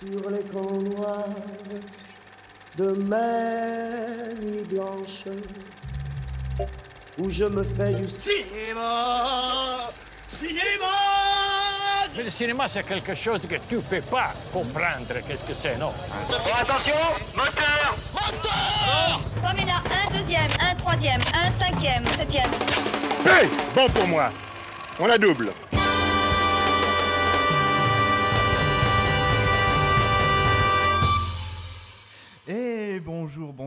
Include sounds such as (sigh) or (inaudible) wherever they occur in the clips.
sur les camps noirs de mes nuits blanches où je me fais du Cinéma Cinéma Mais le cinéma, c'est quelque chose que tu peux pas comprendre. Qu'est-ce que c'est, non? Attention Moteur Moteur Comme il a un deuxième, un troisième, un cinquième, septième. Hey Bon pour moi. On la double.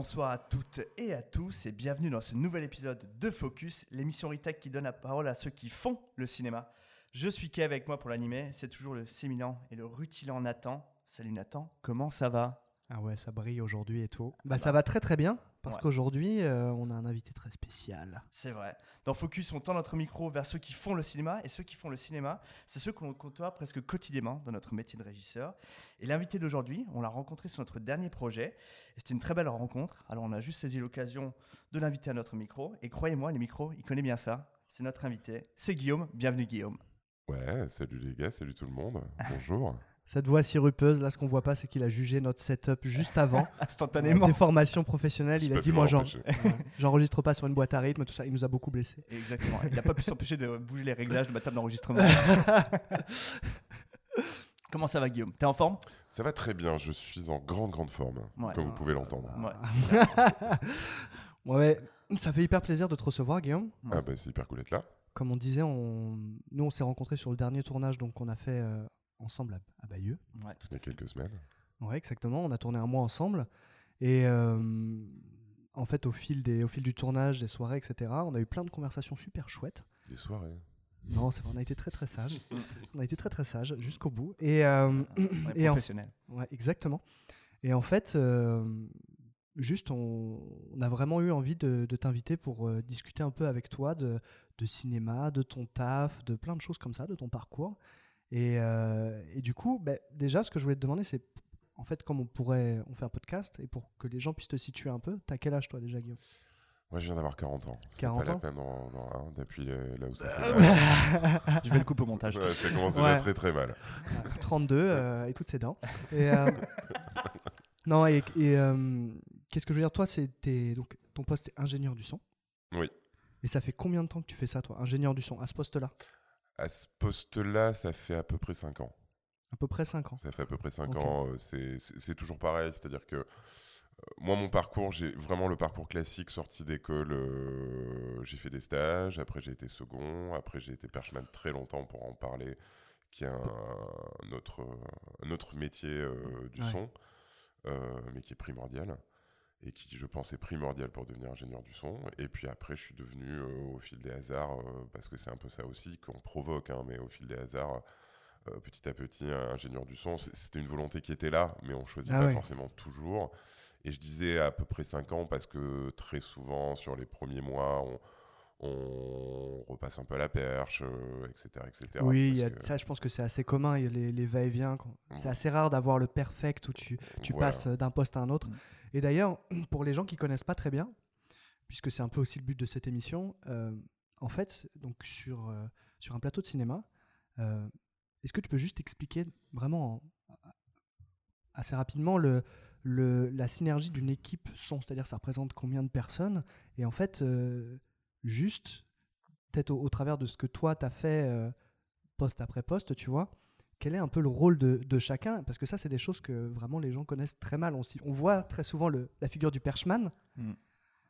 Bonsoir à toutes et à tous et bienvenue dans ce nouvel épisode de Focus, l'émission Retech qui donne la parole à ceux qui font le cinéma. Je suis Kev avec moi pour l'animer, c'est toujours le sémilant et le rutilant Nathan. Salut Nathan, comment ça va? Ah ouais, ça brille aujourd'hui et tout. Bah, ça va très très bien parce Ouais. qu'aujourd'hui euh, on a un invité très spécial. C'est vrai. Dans Focus, on tend notre micro vers ceux qui font le cinéma et ceux qui font le cinéma, c'est ceux que l'on côtoie presque quotidiennement dans notre métier de régisseur. Et l'invité d'aujourd'hui, on l'a rencontré sur notre dernier projet et c'était une très belle rencontre. Alors on a juste saisi l'occasion de l'inviter à notre micro et croyez-moi, les micros, il connaît bien ça. C'est notre invité, c'est Guillaume. Bienvenue Guillaume. Ouais, salut les gars, salut tout le monde. Bonjour. (laughs) Cette voix sirupeuse, là ce qu'on voit pas c'est qu'il a jugé notre setup juste avant. (laughs) Instantanément. Des formations professionnelles, Je il a dit moi (laughs) j'enregistre pas sur une boîte à rythme, tout ça, il nous a beaucoup blessés. Exactement. Il n'a pas pu s'empêcher de bouger les réglages de ma table d'enregistrement. (laughs) Comment ça va Guillaume? T'es en forme? Ça va très bien, je suis en grande grande forme, Ouais. comme vous pouvez l'entendre. Ouais. Ouais, ça fait hyper plaisir de te recevoir Guillaume. Ouais. Ah bah c'est hyper cool d'être là. Comme on disait, on... nous on s'est rencontrés sur le dernier tournage donc on a fait euh, ensemble à, à Bayeux. Ouais, tout Il y a quelques semaines. Ouais, exactement. On a tourné un mois ensemble. Et euh, en fait, au fil, des, au fil du tournage, des soirées, etc., on a eu plein de conversations super chouettes. Des soirées. Non, c'est vrai, on a été très très sages. (laughs) on a été très très sages jusqu'au bout. Et, euh, Ouais, et en- professionnel. ouais, exactement. Et en fait, euh, juste, on, on a vraiment eu envie de, de t'inviter pour euh, discuter un peu avec toi de, de cinéma, de ton taf, de plein de choses comme ça, de ton parcours. Et, euh, et du coup, ben, déjà, ce que je voulais te demander, c'est en fait, comme on pourrait, on fait un podcast, et pour que les gens puissent te situer un peu, t'as quel âge toi déjà, Guillaume? Moi je viens d'avoir 40 ans. C'est 40 pas la ans peine d'en hein, d'appuyer là où ça fait mal. (laughs) Je vais le couper au montage. Ouais, ça commence déjà Ouais. très très mal. 32 euh, et toutes ses dents. Et, euh, (laughs) non, et, et, euh, qu'est-ce que je veux dire? Toi, donc ton poste, c'est ingénieur du son. Oui. Et ça fait combien de temps que tu fais ça, toi, ingénieur du son, à ce poste-là? À ce poste-là, ça fait à peu près 5 ans. À peu près 5 ans. Ça fait à peu près 5 Ok. ans. euh, c'est- toujours pareil, c'est-à-dire que euh, moi, mon parcours, j'ai vraiment le parcours classique sorti d'école. euh, j'ai fait des stages, après j'ai été second, après j'ai été perchman très longtemps pour en parler, qui est un, un autre, un autre métier euh, du Ouais. son, euh, mais qui est primordial. Et qui, je pense, est primordial pour devenir ingénieur du son. Et puis après, je suis devenu, euh, au fil des hasards, euh, parce que c'est un peu ça aussi qu'on provoque, hein, mais au fil des hasards, euh, petit à petit, ingénieur du son, c'était une volonté qui était là, mais on choisit Ah pas ouais. forcément toujours. Et je disais à peu près 5 ans parce que très souvent, sur les premiers mois, on, on repasse un peu à la perche, euh, etc. etc. oui, il parce y a- que- ça, je pense que c'est assez commun, il y a les, les va-et-vient. C'est assez rare d'avoir le perfect où tu, tu Voilà. passes d'un poste à un autre. Mm. Et d'ailleurs, (clears throat) pour les gens qui connaissent pas très bien, puisque c'est un peu aussi le but de cette émission, euh, en fait, donc sur, euh, sur un plateau de cinéma, euh, est-ce que tu peux juste expliquer vraiment en- assez rapidement le, le, la synergie d'une équipe son, c'est-à-dire ça représente combien de personnes Et en fait, euh, juste, peut-être au, au travers de ce que toi, tu as fait euh, poste après poste, tu vois, quel est un peu le rôle de, de chacun? Parce que ça, c'est des choses que vraiment les gens connaissent très mal. On, on voit très souvent le- la figure du perchman. Mm.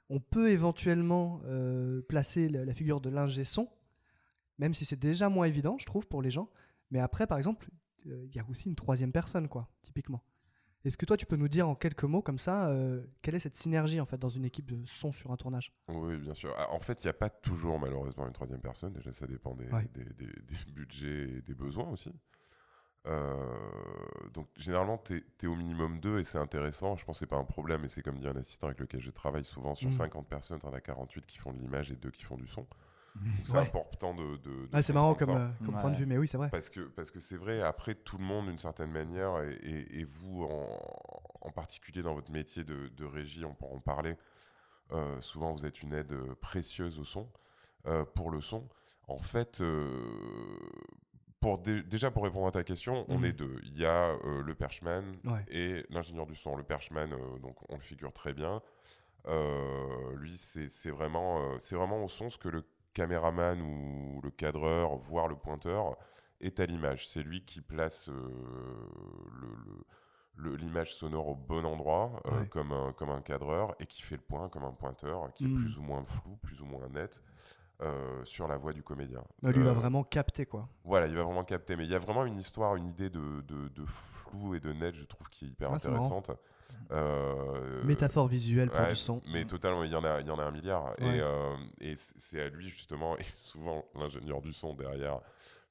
On peut éventuellement euh, placer la, la figure de l'ingé son, même si c'est déjà moins évident, je trouve, pour les gens. Mais après, par exemple, euh, il y a aussi une troisième personne, quoi, typiquement. Est-ce que toi, tu peux nous dire en quelques mots, comme ça, euh, quelle est cette synergie, en fait, dans une équipe de son sur un tournage? Oui, bien sûr. Ah, En fait, il n'y a pas toujours, malheureusement, une troisième personne. Déjà, ça dépend des, Ouais. des, des- des (laughs) budgets et des besoins aussi. Euh, donc, généralement, tu es, au minimum deux et c'est intéressant. Je pense que c'est pas un problème. Et c'est comme dit un assistant avec lequel je travaille souvent sur Mhm. 50 personnes, tu en as 48 qui font de l'image et deux qui font du son. Donc, c'est Ouais. important de. de- de Ah, C'est marrant comme, ça. euh, comme Ouais. point de vue, mais oui, c'est vrai. Parce que parce que c'est vrai, après tout le monde d'une certaine manière, et, et- et vous en, en particulier dans votre métier de, de régie, on pourra en parler, euh, souvent vous êtes une aide euh, précieuse au son, euh, pour le son. En fait, euh, pour dé- déjà pour répondre à ta question, on Mhm. est deux. Il y a euh, le perchman Ouais. et l'ingénieur du son. Le perchman, euh, donc on le figure très bien. Euh, lui, c'est c'est vraiment, euh, c'est vraiment au son ce que le caméraman ou le cadreur, voire le pointeur, est à l'image. C'est lui qui place euh, l'image sonore au bon endroit, euh, Ouais. comme, un, comme un cadreur, et qui fait le point comme un pointeur, qui est plus ou moins flou, plus ou moins net. euh, sur la voix du comédien. Ouais, lui va Euh, vraiment capter quoi. voilà, il va vraiment capter. Mais il y a vraiment une histoire, une idée de, de, de flou et de net, je trouve, qui est hyper marrant. intéressante. Euh, Métaphore visuelle pour ouais, du son. Mais totalement, il y en a, il y en a un milliard. Ouais. Et, euh, et c'est à lui, justement, et souvent, l'ingénieur du son derrière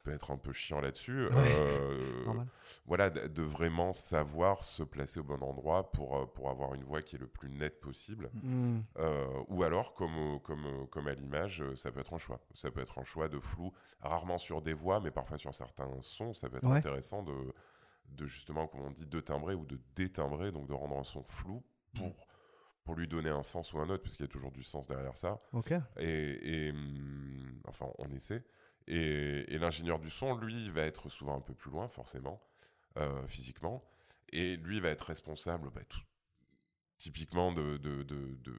peut être un peu chiant là-dessus. Euh, (laughs) voilà, de, de vraiment savoir se placer au bon endroit pour, euh, pour avoir une voix qui est le plus nette possible. Mm. Euh, ou alors, comme, comme, comme à l'image, ça peut être un choix. Ça peut être un choix de flou, rarement sur des voix, mais parfois sur certains sons. Ça peut être Ouais. intéressant de, de justement, comme on dit, de timbrer ou de détimbrer, donc de rendre un son flou pour, pour lui donner un sens ou un autre, puisqu'il y a toujours du sens derrière ça. Ok. Et, et, hum, enfin, on essaie. Et, et l'ingénieur du son, lui, va être souvent un peu plus loin, forcément, euh, physiquement. Et lui va être responsable, bah, tout- typiquement, de, de, de, de,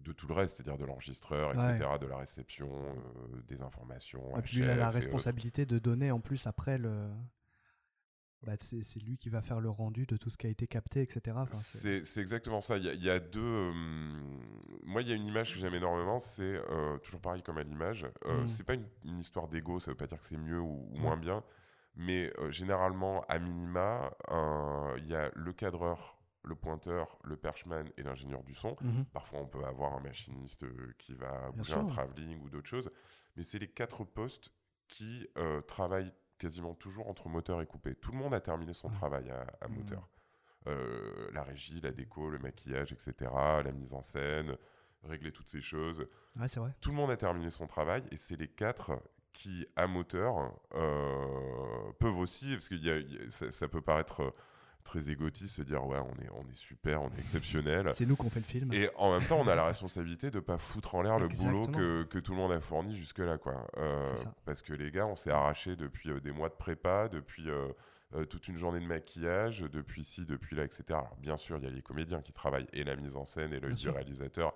de tout le reste, c'est-à-dire de l'enregistreur, etc., de la réception, euh, des informations. Et puis il a la autres. responsabilité de donner en plus après le. Bah, c'est lui qui va faire le rendu de tout ce qui a été capté, etc. Enfin, c'est- exactement ça. Il y a, il y a deux. hum, moi, il y a une image que j'aime énormément. C'est euh, toujours pareil comme à l'image. Euh, Mm. C'est pas une, une histoire d'ego. Ça veut pas dire que c'est mieux ou, ou moins bien. Mais euh, généralement, à minima, il y a le cadreur, le pointeur, le perchman et l'ingénieur du son. Mhm. Parfois, on peut avoir un machiniste euh, qui va Bien bouger sûr. un travelling ou d'autres choses. Mais c'est les quatre postes qui euh, travaillent quasiment toujours entre moteur et coupé. Tout le monde a terminé son Ouais. travail à, à Mm. moteur. Euh, la régie, la déco, le maquillage, etc., la mise en scène, régler toutes ces choses. Ouais, c'est vrai. Tout le monde a terminé son travail et c'est les quatre qui, à moteur, euh, peuvent aussi, parce que ça, ça peut paraître euh, très égotiste, se dire ouais, on est, on est super, on est exceptionnel. C'est nous qu'on fait le film. Et en même temps, on a la responsabilité de pas foutre en l'air le boulot que, que tout le monde a fourni jusque-là. quoi. Euh, parce que les gars, on s'est arraché depuis euh, des mois de prépa, depuis euh, toute une journée de maquillage, depuis ci, depuis là, etc. Alors bien sûr, il y a les comédiens qui travaillent, et la mise en scène, et l'œil du sûr. réalisateur.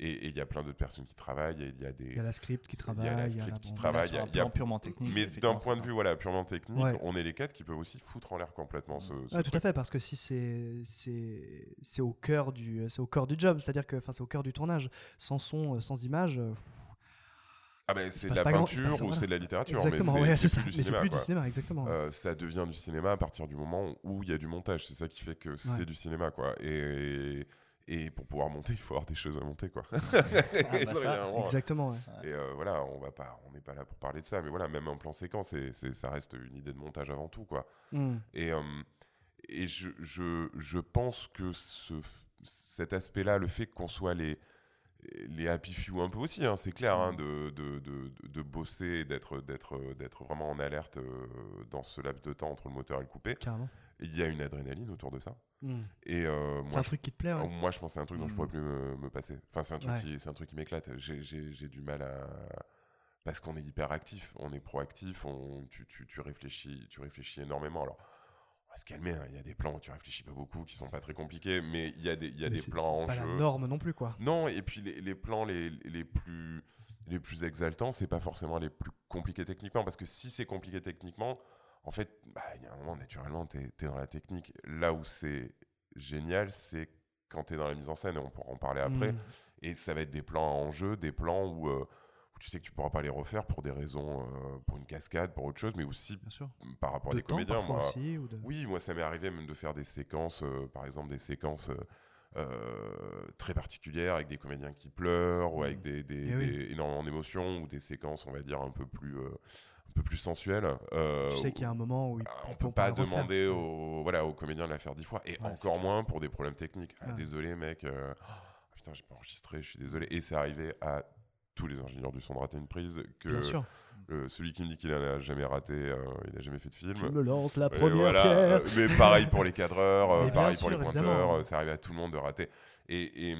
Et il y a plein d'autres personnes qui travaillent, il y a des... Il y a la script qui il y a travaille. la il y a script la qui bande- travaille, il y a- purement technique. Mais d'un point de vue voilà, purement technique, Ouais. on est les quatre qui peuvent aussi foutre en l'air complètement ce, ce Ouais, tout à fait, parce que si c'est c'est c'est au cœur du c'est au cœur du job, c'est-à-dire que enfin c'est au cœur du tournage. Sans son, sans image, euh, Ah ben, c'est de la grand- peinture ou c'est de la littérature, exactement, mais ouais, c'est ça. plus du cinéma. plus du cinéma, exactement. Euh, ça devient du cinéma à partir du moment où il y a du montage. C'est ça qui fait que c'est Ouais. du cinéma, quoi. Et, et pour pouvoir monter, il faut avoir des choses à monter, quoi. (laughs) bah ça, vraiment, Exactement. ouais. et euh, voilà, on va pas, on n'est pas là pour parler de ça, mais voilà, même un plan séquence, c'est, c'est- ça reste une idée de montage avant tout, quoi. Mm. Et, euh, et je, je, je pense que ce, cet aspect-là, le fait qu'on soit les, les happy few un peu aussi, hein, c'est clair, hein, de, de, de, de bosser d'être, d'être vraiment en alerte euh, dans ce laps de temps entre le moteur et le coupé. Carrément. Il y a une adrénaline autour de ça. Mm. Et euh, C'est un je, truc qui te plaît. ouais. moi, je pense que c'est un truc dont je Mhm. pourrais plus me, me passer. Enfin, c'est un truc Ouais. qui, c'est un truc qui m'éclate. J'ai, du mal à parce qu'on est hyper actif, on est proactif, on, tu, tu, tu réfléchis, tu réfléchis énormément. Alors, on va se calmer. hein. Il y a des plans où tu réfléchis pas beaucoup, qui sont pas très compliqués, mais il y a des, il y a des plans en pas jeu. la norme non plus, quoi. Non, et puis les, les plans les, les plus les plus exaltants, c'est pas forcément les plus compliqués techniquement, parce que si c'est compliqué techniquement, en fait, bah, il y a un moment naturellement, tu es, dans la technique. Là où c'est génial, c'est quand tu es dans la mise en scène, et on pourra en parler après, Mm. et ça va être des plans en jeu, des plans où, euh, où tu sais que tu pourras pas les refaire pour des raisons, euh, pour une cascade, pour autre chose, mais aussi par rapport à De des temps, comédiens. Moi, aussi, ou de- oui, moi ça m'est arrivé même de faire des séquences, euh, par exemple des séquences euh, très particulières avec des comédiens qui pleurent ou avec des, des- Eh oui. des- énormément d'émotions ou des séquences, on va dire, un peu plus, euh, un peu plus sensuelles. euh, Tu sais qu'il y a un moment où il- on on peut peut pas le refaire. demander aux, voilà, aux comédiens de la faire dix fois, et Ouais, encore moins pour des problèmes techniques. Ah. Désolé mec, euh, oh, putain j'ai pas enregistré, je suis désolé. Et c'est arrivé à tous les ingénieurs du son de rater une prise, que Bien sûr. celui qui me dit qu'il en a jamais raté, euh, il a jamais fait de film. Je me lance la première voilà, pierre. mais pareil pour les cadreurs, euh, pareil sûr, pour les pointeurs, euh, ça arrive à tout le monde de rater. Et, et,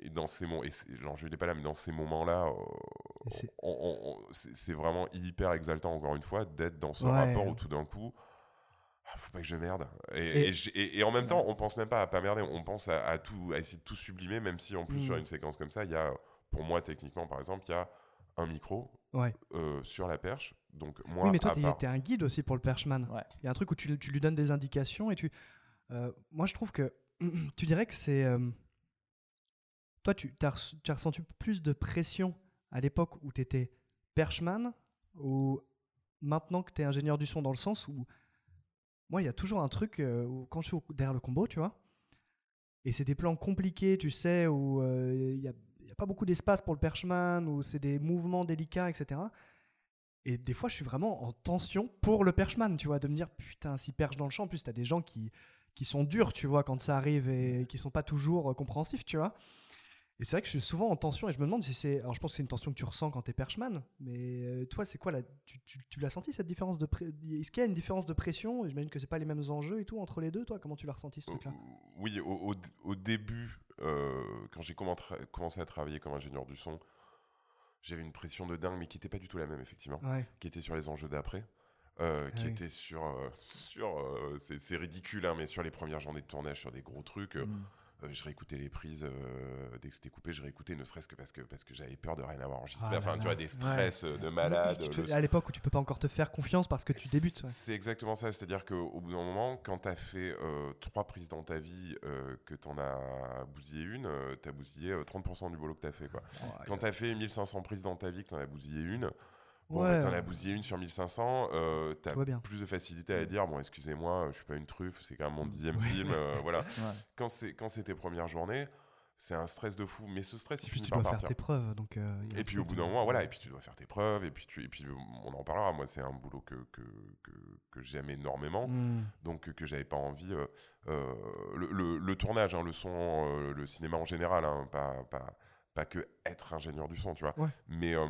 et dans ces moments, et c'est- l'enjeu n'est pas là, mais dans ces moments-là, c'est- vraiment hyper exaltant, encore une fois, d'être dans ce Ouais. rapport où tout d'un coup, ah, faut pas que je merde. Et, Et- en même temps, on pense même pas à pas merder, on pense à, à tout, à essayer de tout sublimer, même si en plus Mm. sur une séquence comme ça, il y a, pour moi techniquement par exemple, il y a un micro Ouais. euh, sur la perche. Donc moi, oui, mais toi, t'es part- un guide aussi pour le perchman. Ouais. Il y a un truc où tu, tu lui donnes des indications et tu. euh, moi, je trouve que. (clears throat) Tu dirais que c'est. euh, toi, tu as, tu ressenti plus de pression à l'époque où tu étais perchman ou maintenant que tu es ingénieur du son dans le sens où. Moi, il y a toujours un truc où, quand je suis derrière le combo, tu vois, et c'est des plans compliqués, tu sais, où euh, il n'y a, a pas beaucoup d'espace pour le perchman, où c'est des mouvements délicats, etc. Et des fois, je suis vraiment en tension pour le perchman, tu vois, de me dire putain, s'il perche dans le champ, en plus, t'as des gens qui, qui sont durs, tu vois, quand ça arrive et qui sont pas toujours euh, compréhensifs, tu vois. Et c'est vrai que je suis souvent en tension et je me demande si c'est. Alors, je pense que c'est une tension que tu ressens quand t'es perchman, mais euh, toi, c'est quoi la. Tu, tu, tu l'as senti cette différence de. pré- Est-ce qu'il y a une différence de pression? J'imagine que c'est pas les mêmes enjeux et tout entre les deux, toi Comment tu l'as ressenti ce truc-là? Euh, Oui, au, au- au début, euh, quand j'ai commencé à travailler comme ingénieur du son, j'avais une pression de dingue, mais qui n'était pas du tout la même, effectivement. Ouais. Qui était sur les enjeux d'après. euh, qui Ah oui. était sur, euh, sur c'est ridicule, hein, mais sur les premières journées de tournage, sur des gros trucs, Mm. Je réécoutais les prises euh, dès que c'était coupé, je réécoutais, ne serait-ce que parce que, parce que j'avais peur de rien avoir enregistré. Ah là enfin, tu vois, des stress euh, de malade. Tu te- le- à l'époque où tu peux pas encore te faire confiance parce que tu débutes. ouais. c'est exactement ça, c'est-à-dire qu'au bout d'un moment, quand tu as fait euh, trois prises dans ta vie, euh, que tu en as bousillé une, tu as bousillé euh, 30% du boulot que tu as fait. Quoi. Quand tu as fait 1500 prises dans ta vie, que tu en as bousillé une, bon, Ouais. tu en as bousillé une sur 1500, euh, tu Tout va bien. as plus de facilité à dire, bon, excusez-moi, je suis pas une truffe, c'est quand même mon dixième film, euh, voilà. (laughs) Ouais. Quand c'est quand c'est tes premières journées, c'est un stress de fou, mais ce stress, Et il puis finit tu par dois faire partir. tes preuves. Donc, euh, Et puis au bout d'un moment, voilà, et puis tu dois faire tes preuves, et puis, tu, et puis on en parlera. Moi, c'est un boulot que, que, que, que j'aime énormément, hmm. donc que j'avais pas envie. euh, euh, le, le- le tournage, hein, le son, euh, le cinéma en général, hein, pas, pas, pas que être ingénieur du son, tu vois. Ouais. Mais euh,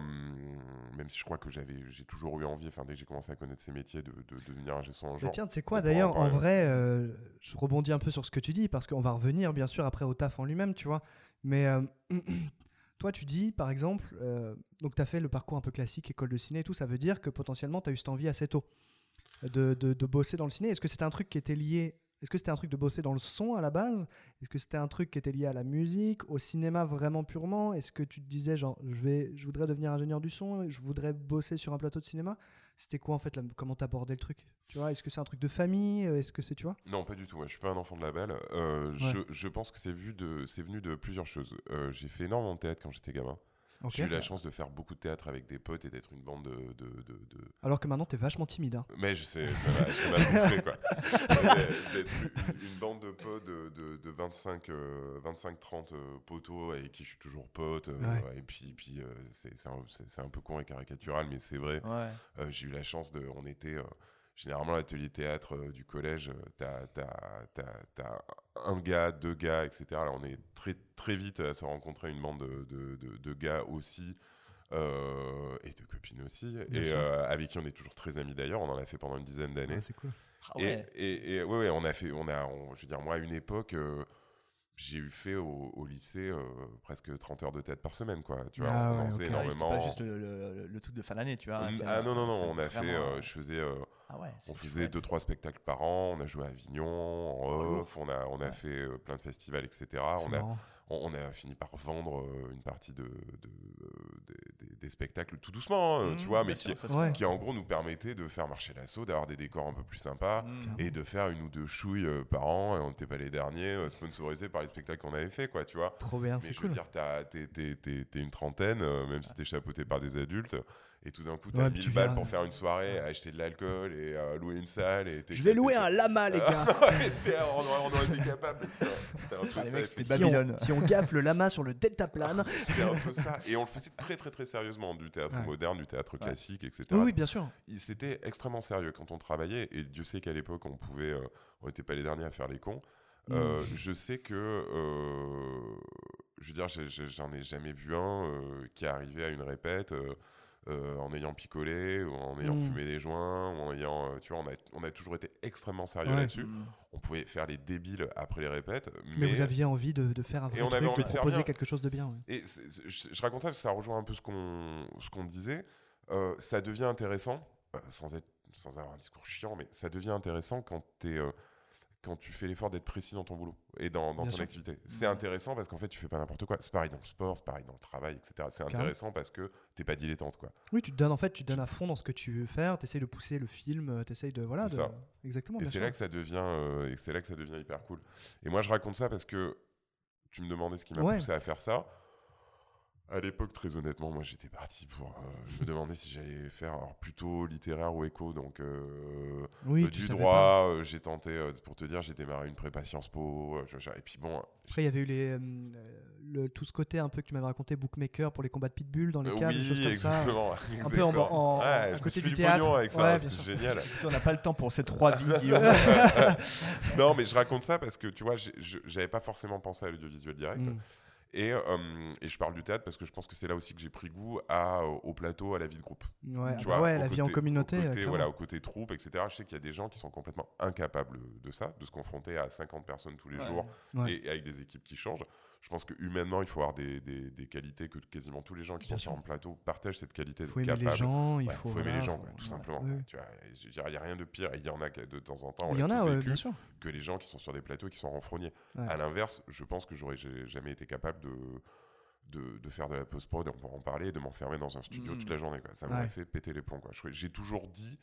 même si je crois que j'avais, j'ai toujours eu envie, enfin dès que j'ai commencé à connaître ces métiers, de, de, de devenir ingé son un Mais tiens, tu sais on quoi d'ailleurs, en vrai, euh, je rebondis un peu sur ce que tu dis parce qu'on va revenir bien sûr après au taf en lui-même, tu vois. Mais euh, (clears throat) toi, tu dis par exemple, donc tu as fait le parcours un peu classique, école de ciné et tout, ça veut dire que potentiellement tu as eu cette envie assez tôt de, de- de bosser dans le ciné. Est-ce que c'était un truc qui était lié Est-ce que c'était un truc de bosser dans le son à la base? Est-ce que c'était un truc qui était lié à la musique, au cinéma vraiment purement? Est-ce que tu te disais genre je vais, je voudrais devenir ingénieur du son, je voudrais bosser sur un plateau de cinéma? C'était quoi en fait la- Comment t'abordais le truc? Tu vois Est-ce que c'est un truc de famille? Est-ce que c'est tu vois? Non, pas du tout. Moi, je suis pas un enfant de label. Euh, je, je pense que c'est vu de, c'est venu de plusieurs choses. Euh, j'ai fait énormément de théâtre quand j'étais gamin. J'ai eu la chance de faire beaucoup de théâtre avec des potes et d'être une bande de, de- de- de- Alors que maintenant t'es vachement timide. hein. Mais je sais, ça m'a (laughs) bouffé, quoi. D'être- une, une bande de potes de, de, de 25, euh, 25-30 euh, poteaux avec qui je suis toujours pote. euh, Ouais. Et puis, puis euh, c'est un, peu con et caricatural, mais c'est vrai. Ouais. Euh, j'ai eu la chance de. On était. Généralement, l'atelier théâtre euh, du collège, euh, t'as t'as- t'as- t'as un gars, deux gars, etc. Là, on est très, très vite à se rencontrer une bande de, de- de- de gars aussi. euh, et de copines aussi, Bien et euh, avec qui on est toujours très amis d'ailleurs. On en a fait pendant une dizaine d'années. Ouais, c'est cool. Ah ouais. Et, et, et ouais, ouais, on a fait, on a, on- je veux dire, moi, à une époque, euh, j'ai eu fait au, au lycée euh, presque 30 heures de tête par semaine, quoi. Tu vois, Ah on en faisait ok. Ah c'était énormément. pas juste le, le- le truc de fin d'année, tu vois. Ah non, non, non, on a fait, euh, je faisais, euh, Ah ouais, on faisait chouette. deux, trois spectacles par an, on a joué à Avignon, en off, on a, on a Ouais. fait plein de festivals, etc. On marrant. On a fini par vendre euh, une partie de, de- euh, des- spectacles tout doucement, hein, tu Mm, vois, mais sûr, qui, ça se Ouais. fait. qui en gros nous permettait de faire marcher l'assaut, d'avoir des décors un peu plus sympas Mm. et de faire une ou deux chouilles euh, par an, et on n'était pas les derniers, sponsorisés par les spectacles qu'on avait fait, quoi, tu vois. Trop bien, Mais c'est je cool. veux dire, t'es une trentaine, même si t'es chapeauté par des adultes, et tout d'un coup, t'as Ouais, puis 1000 tu balles viens- pour faire une soirée, acheter de l'alcool et euh, louer une salle. Et Je vais louer un lama, les gars. On, aurait, on aurait été capable. C'était un peu Ah, les ça. mecs, si, on, Babylone. si on gaffe le lama sur le deltaplane. (laughs) C'était un peu ça. Et on le faisait très, très, très sérieusement. Du théâtre Ouais. moderne, du théâtre classique, etc. Oui, oui, bien sûr. C'était extrêmement sérieux quand on travaillait. Et Dieu sait qu'à l'époque, on pouvait. euh, on n'était pas les derniers à faire les cons. Euh, Je sais que, euh, je veux dire, j'en ai jamais vu un euh, qui est arrivé à une répète euh, euh, en ayant picolé, ou en ayant Mm. fumé des joints, ou en ayant, euh, tu vois, on a, on a toujours été extrêmement sérieux Ouais. là-dessus. Mm. On pouvait faire les débiles après les répètes, mais, Mais, vous aviez envie de, de faire un vrai Et on avait truc, envie de de proposer bien. quelque chose de bien. ouais. Et je, je raconte ça parce que ça rejoint un peu ce qu'on ce qu'on disait. Euh, ça devient intéressant, euh, sans, être, sans avoir un discours chiant, mais ça devient intéressant quand, es, euh, quand tu fais l'effort d'être précis dans ton boulot et dans, ton sûr. activité. C'est intéressant parce qu'en fait, tu fais pas n'importe quoi. C'est pareil dans le sport, c'est pareil dans le travail, etc. C'est intéressant parce que t'es pas dilettante. Quoi. Oui, tu te donnes en fait, tu te donnes à fond dans ce que tu veux faire, tu essayes de pousser le film, tu essayes de voilà, de- ça. exactement. Et c'est là que ça devient euh, et c'est là que ça devient hyper cool. Et moi, je raconte ça parce que tu me demandais ce qui m'a Ouais. poussé à faire ça. À l'époque, très honnêtement, moi j'étais parti pour. euh, je me demandais si j'allais faire alors, plutôt littéraire ou éco, donc euh, Oui, euh, du droit. euh, j'ai tenté, euh, pour te dire, j'ai démarré une prépa Sciences Po. euh, et puis bon. Après, il y avait eu les, euh, le, tout ce côté un peu que tu m'avais raconté, bookmaker pour les combats de pitbull dans les euh, des choses oui, comme ça. exactement. (laughs) Un peu en, en- Ouais, à je me côté suis du fait théâtre. pognon avec ça, Ouais, c'était génial. On n'a pas le temps pour ces trois vies, Guillaume. (laughs) non, mais je raconte ça parce que tu vois, j'avais pas forcément pensé à l'audiovisuel direct. Mm. Et, euh, et je parle du théâtre parce que je pense que c'est là aussi que j'ai pris goût à, au plateau, à la vie de groupe. Ouais, Tu ah bah vois, ouais, la vie en communauté. Au côté, voilà, au côté troupe, etc. Je sais qu'il y a des gens qui sont complètement incapables de ça, de se confronter à 50 personnes tous les Ouais. jours Ouais. et, et avec des équipes qui changent. Je pense que humainement, il faut avoir des, des- des qualités que quasiment tous les gens qui Bien sont sur un plateau partagent cette qualité Il de faut aimer les gens, il Ouais, faut, aimer voilà, les gens, faut- quoi, tout ouais. simplement. Tu vois, il n'y a rien de pire. Il y en a de temps en temps, Il y en a, vécu, bien sûr. que les gens qui sont sur des plateaux et qui sont renfrognés. À l'inverse, je pense que j'aurais jamais été capable de, de, de faire de la post-prod, on pourra en parler, et de m'enfermer dans un studio toute la journée. Quoi. Ça m'aurait Ouais. fait péter les plombs. J'ai toujours dit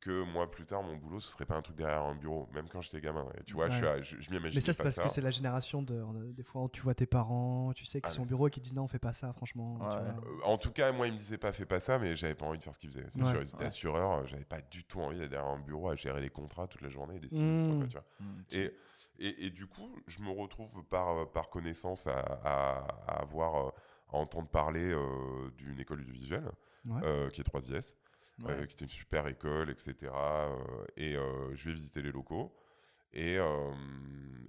que moi, plus tard, mon boulot, ce serait pas un truc derrière un bureau, même quand j'étais gamin. Et tu vois, je, suis Ouais. à- je, je m'imaginais Mais ça, c'est parce ça. que c'est la génération de. euh, Des fois, tu vois tes parents, tu sais qu'ils Ah, sont au bureau et qui disent non, on fait pas ça, franchement. tu Ouais. vois. Euh, en tout cas, moi, il me disait pas fais pas ça, mais j'avais pas envie de faire ce qu'il faisait. C'est Ouais. sûr, ils étaient assureurs, euh, j'avais pas du tout envie d'être derrière un bureau à gérer des contrats toute la journée, et des sinistres, Mm. quoi, tu vois. Et, et, et du coup, je me retrouve par, euh, par connaissance à, à- à avoir, à entendre parler euh, d'une école du visuel, Ouais. euh, qui est 3IS, Ouais. euh, qui était une super école, etc. euh, et euh, je vais visiter les locaux. Et, euh,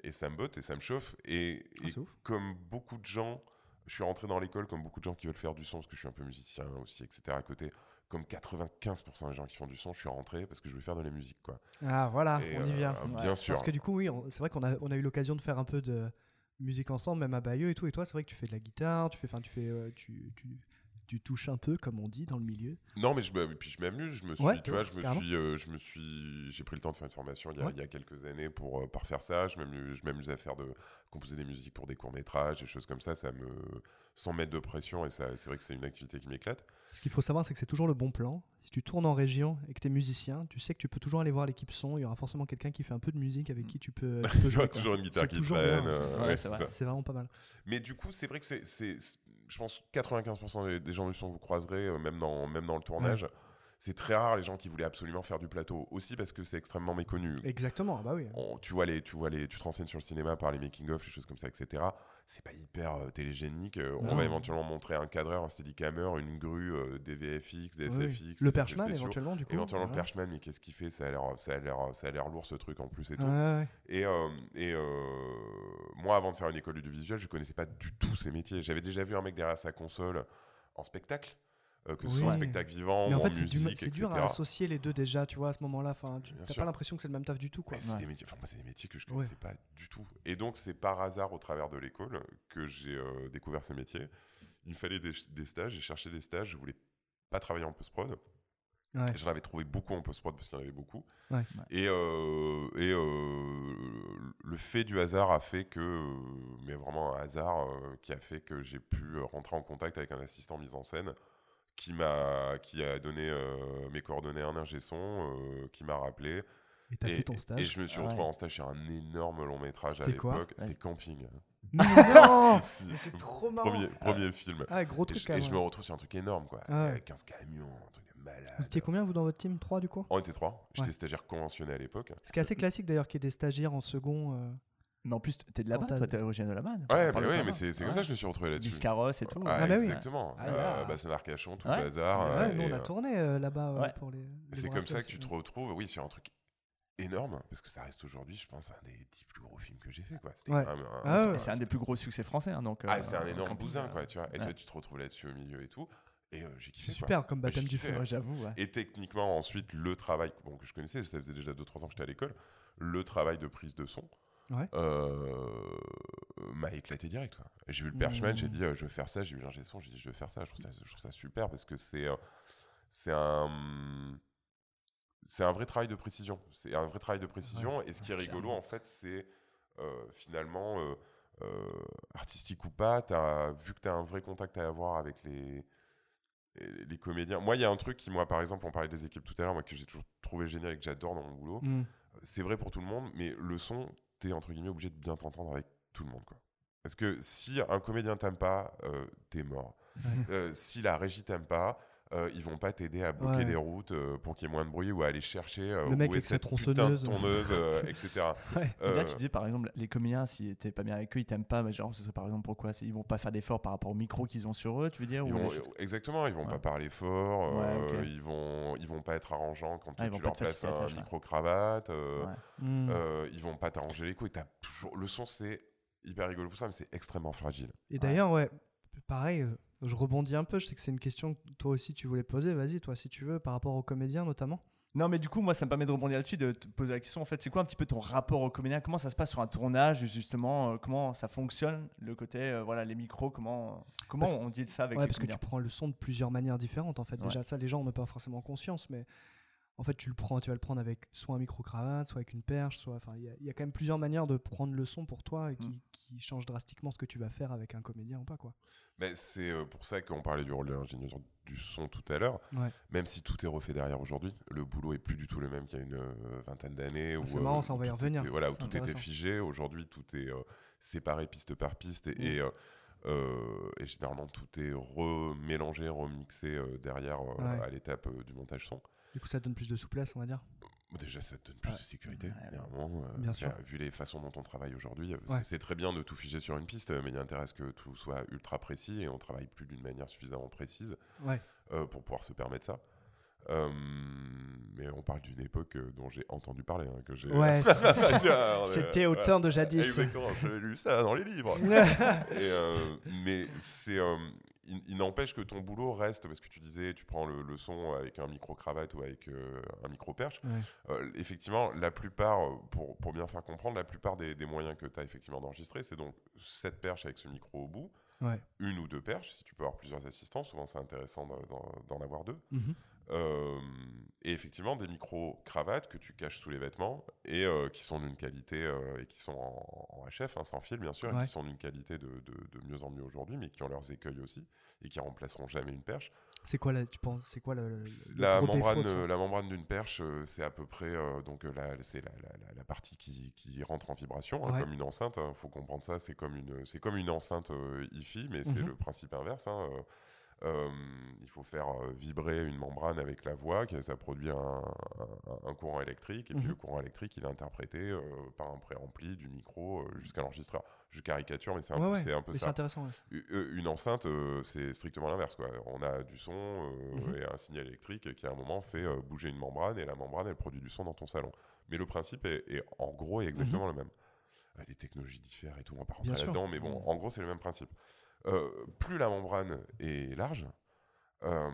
et ça me botte et ça me chauffe. Et, Ah, et comme beaucoup de gens, je suis rentré dans l'école comme beaucoup de gens qui veulent faire du son, parce que je suis un peu musicien aussi, etc. à côté. Comme 95% des gens qui font du son, je suis rentré parce que je veux faire de la musique. Quoi. Ah, voilà, Et, on y vient. euh, bien sûr. Parce que du coup, oui, c'est vrai qu'on a, on a eu l'occasion de faire un peu de musique ensemble, même à Bayeux et tout. Et toi, c'est vrai que tu fais de la guitare, tu fais, enfin, tu fais, euh, tu, tu, tu touches un peu, comme on dit dans le milieu. Non, mais je me, puis je m'amuse. Je me suis, Ouais, tu vois, je me carrément. suis, euh, je me suis, j'ai pris le temps de faire une formation il y a, Ouais. il y a quelques années pour, euh, pour faire ça. Je m'amuse, je m'amuse à faire de composer des musiques pour des courts métrages, des choses comme ça. Ça me, sans mettre de pression et ça, c'est vrai que c'est une activité qui m'éclate. Ce qu'il faut savoir, c'est que c'est toujours le bon plan. Si tu tournes en région et que tu es musicien, tu sais que tu peux toujours aller voir l'équipe son. Il y aura forcément quelqu'un qui fait un peu de musique avec qui tu peux, (laughs) tu peux Il y jouer. aura quoi. toujours une guitare C'est qui traîne. bien, euh, Ouais, ouais, c'est vrai. vraiment pas mal. Mais du coup, c'est vrai que c'est, c'est- c'est- je pense 95% des, des gens du son que vous croiserez, euh, même dans, même dans le tournage. C'est très rare les gens qui voulaient absolument faire du plateau aussi parce que c'est extrêmement méconnu. Exactement, bah oui. On- tu vois les, tu vois les, tu te renseignes sur le cinéma par les making of, les choses comme ça, etc. C'est pas hyper euh, télégénique. Euh, on va éventuellement montrer un cadreur, un steadicammer, une grue, euh, des VFX, des Oui, oui. SFX, Le Perchman, éventuellement, du coup. Éventuellement le. Perchman, mais qu'est-ce qu'il fait? Ça a l'air, ça a l'air, ça a l'air lourd ce truc en plus et tout. Ouais. Et, euh, et moi, avant de faire une école du visuel, je connaissais pas du tout ces métiers. J'avais déjà vu un mec derrière sa console en spectacle, euh, que ce soit en spectacle vivant Mais ou en fait, c'est musique, dur à associer les deux déjà, tu vois, à ce moment-là. Enfin, tu n'as pas l'impression que c'est le même taf du tout, quoi. C'est Ouais. des métiers, enfin, moi, c'est des métiers que je Ouais. connaissais pas du tout. Et donc, c'est par hasard, au travers de l'école, que j'ai euh, découvert ces métiers. Il me fallait des, des stages, j'ai cherché des stages, je voulais pas travailler en post-prod. Ouais. J'en avais trouvé beaucoup en post-prod parce qu'il y en avait beaucoup. Ouais. Et, euh, et euh, le fait du hasard a fait que, mais vraiment un hasard euh, qui a fait que j'ai pu rentrer en contact avec un assistant mise en scène qui m'a qui a donné euh, mes coordonnées à un ingé son, euh, qui m'a rappelé. Et t'as fait ton stage. et je me suis Ah retrouvé ouais. en stage sur un énorme long métrage à l'époque. C'était. Camping. (laughs) Non Si, si. Mais c'est trop marrant. Premier, premier film. Ah, gros Et truc je, quand et même. je me retrouve sur un truc énorme, quoi. Ah ouais. Avec 15 camions, un truc de malade. Vous étiez combien, vous, dans votre team? 3 du coup? On était trois. J'étais Ouais. stagiaire conventionné à l'époque. Ce qui est assez classique d'ailleurs, qu'il y ait des stagiaires en second. euh, Mais en plus, t'es de là-bas, toi, t'es originaire de là-bas. Ouais, bah ouais, mais c'est comme ça que je me suis retrouvé là-dessus. Biscarros et tout. Ah, Ah bah exactement. Ah Euh, bah, un Arcachon, tout Ouais. le bazar. Ouais, euh, on a euh, tourné euh, là-bas pour les. les C'est comme ça que tu te retrouves, oui, sur un truc énorme parce que ça reste aujourd'hui, je pense, un des dix plus gros films que j'ai fait. Quoi. C'était Ouais. quand même un- Ah ouais, c'est un des plus gros succès français. hein, donc, Ah, euh, c'était un énorme bousin, quoi, tu vois. Et ouais. toi, tu te retrouves là-dessus au milieu et tout. Et euh, j'ai kiffé. Quoi. super comme baptême du feu. J'avoue. ouais. Et techniquement, ensuite, le travail bon, que je connaissais, ça faisait déjà 2-3 ans que j'étais à l'école, le travail de prise de son Ouais. euh, m'a éclaté direct. quoi. J'ai vu le Perchman, j'ai Mmh. dit euh, je veux faire ça, j'ai vu l'ingé son, j'ai dit je veux faire ça, je trouve ça, je trouve ça super parce que c'est euh, c'est un. C'est un vrai travail de précision. C'est un vrai travail de précision. et ce qui est rigolo, en fait, c'est euh, finalement, euh, euh, artistique ou pas, as, vu que tu as un vrai contact à avoir avec les, les les comédiens. Moi, il y a un truc qui, moi, par exemple, on parlait des équipes tout à l'heure, moi, que j'ai toujours trouvé génial et que j'adore dans mon boulot. Mm. C'est vrai pour tout le monde, mais le son, t'es entre guillemets obligé de bien t'entendre avec tout le monde. Quoi. Parce que si un comédien t'aime pas, euh, t'es mort. Euh, si la régie t'aime pas, euh, ils vont pas t'aider à bloquer Ouais. des routes euh, pour qu'il y ait moins de bruit ou à aller chercher euh, Le mec où est cette putain de tronçonneuse. euh, (laughs) etc. Ouais. Et là, Euh, tu disais par exemple, les comédiens, s'ils étaient pas bien avec eux, ils t'aiment pas. Mais genre, ce serait par exemple pourquoi? Ils vont pas faire d'efforts par rapport au micro qu'ils ont sur eux, tu veux dire Ils ou vont, choses- exactement, ils vont Ouais. pas parler fort, Ouais, euh, ils vont ils vont pas être arrangeants quand Ah, tu leur places la un tâche, ouais. micro cravate. euh, Ouais. Mm. euh, ils vont pas t'arranger les couilles. Toujours le son, c'est hyper rigolo pour ça, mais c'est extrêmement fragile. Et d'ailleurs, ouais, pareil, euh, je rebondis un peu. Je sais que c'est une question que toi aussi tu voulais poser. Vas-y, toi, si tu veux, par rapport aux comédiens notamment. Non, mais du coup, moi, ça me permet de rebondir là-dessus, de te poser la question. En fait, c'est quoi un petit peu ton rapport au comédien Comment ça se passe sur un tournage, justement euh, Comment ça fonctionne Le côté, euh, voilà, les micros, comment, comment Parce- on dit ça avec Ouais, les parce que tu comédiens? prends le son de plusieurs manières différentes. En fait, Ouais. déjà, ça, les gens n'ont pas forcément conscience, mais en fait, tu le prends, tu vas le prendre avec soit un micro cravate, soit avec une perche, soit. Enfin, il y, a- il y a quand même plusieurs manières de prendre le son pour toi et qui, Mm. qui changent drastiquement ce que tu vas faire avec un comédien ou pas, quoi. Mais c'est euh, pour ça qu'on parlait du rôle de l'ingénieur du son tout à l'heure. Ouais. Même si tout est refait derrière aujourd'hui, le boulot est plus du tout le même qu'il y a une euh, vingtaine d'années. Ah, c'est marrant, ça, on va y revenir. était- voilà, où tout était figé. Aujourd'hui, tout est euh, séparé piste par piste et, Mm. et, euh, euh, et généralement tout est remélangé, remixé euh, derrière euh, Ouais. à l'étape euh, du montage son. Du coup, ça donne plus de souplesse, on va dire. Déjà, ça te donne plus de sécurité, Ouais, euh, Bien sûr. vu les façons dont on travaille aujourd'hui. Parce que c'est très bien de tout figer sur une piste, mais il intérêt à ce que tout soit ultra précis et on travaille plus d'une manière suffisamment précise euh, pour pouvoir se permettre ça. Euh, mais on parle d'une époque dont j'ai entendu parler, hein, que j'ai. Ouais, (laughs) (laughs) c'était au temps de jadis. Exactement, j'ai lu ça dans les livres. (laughs) Et, mais c'est, il, il n'empêche que ton boulot reste, parce que tu disais, tu prends le, le son avec un micro cravate ou avec euh, un micro perche. Ouais. Euh, effectivement, la plupart, pour, pour bien faire comprendre, la plupart des, des moyens que tu as effectivement d'enregistrer, c'est donc cette perche avec ce micro au bout, Ouais. une ou deux perches, si tu peux avoir plusieurs assistants, souvent c'est intéressant d'en avoir deux. Mhm. Euh, et effectivement, des micros cravates que tu caches sous les vêtements et euh, qui sont d'une qualité euh, et qui sont en, en HF, hein, sans fil bien sûr, et qui sont d'une qualité de, de- de mieux en mieux aujourd'hui, mais qui ont leurs écueils aussi et qui remplaceront jamais une perche. C'est quoi, la, tu penses, c'est quoi le, le- La défaut membrane, la d'une perche, c'est à peu près donc la, c'est la, la- la- la partie qui, qui rentre en vibration, hein, Ouais. comme une enceinte. Il faut comprendre ça. C'est comme une, c'est comme une enceinte hi-fi, mais c'est Mhm. le principe inverse. Euh, il faut faire euh, vibrer une membrane avec la voix, ça produit un, un- un courant électrique, et puis Mhm. le courant électrique, il est interprété euh, par un préampli du micro euh, jusqu'à l'enregistreur. Je caricature, mais c'est un, Ouais, peu- ouais, c'est un peu mais c'est ça. intéressant. ouais. Une enceinte, c'est strictement l'inverse. On a du son Mhm. et un signal électrique qui, à un moment, fait bouger une membrane et la membrane, elle produit du son dans ton salon. Mais le principe est, est en gros est exactement le même. Les technologies diffèrent et tout, on va pas rentrer là-dedans, mais bon, en gros, c'est le même principe. Euh, plus la membrane est large, euh,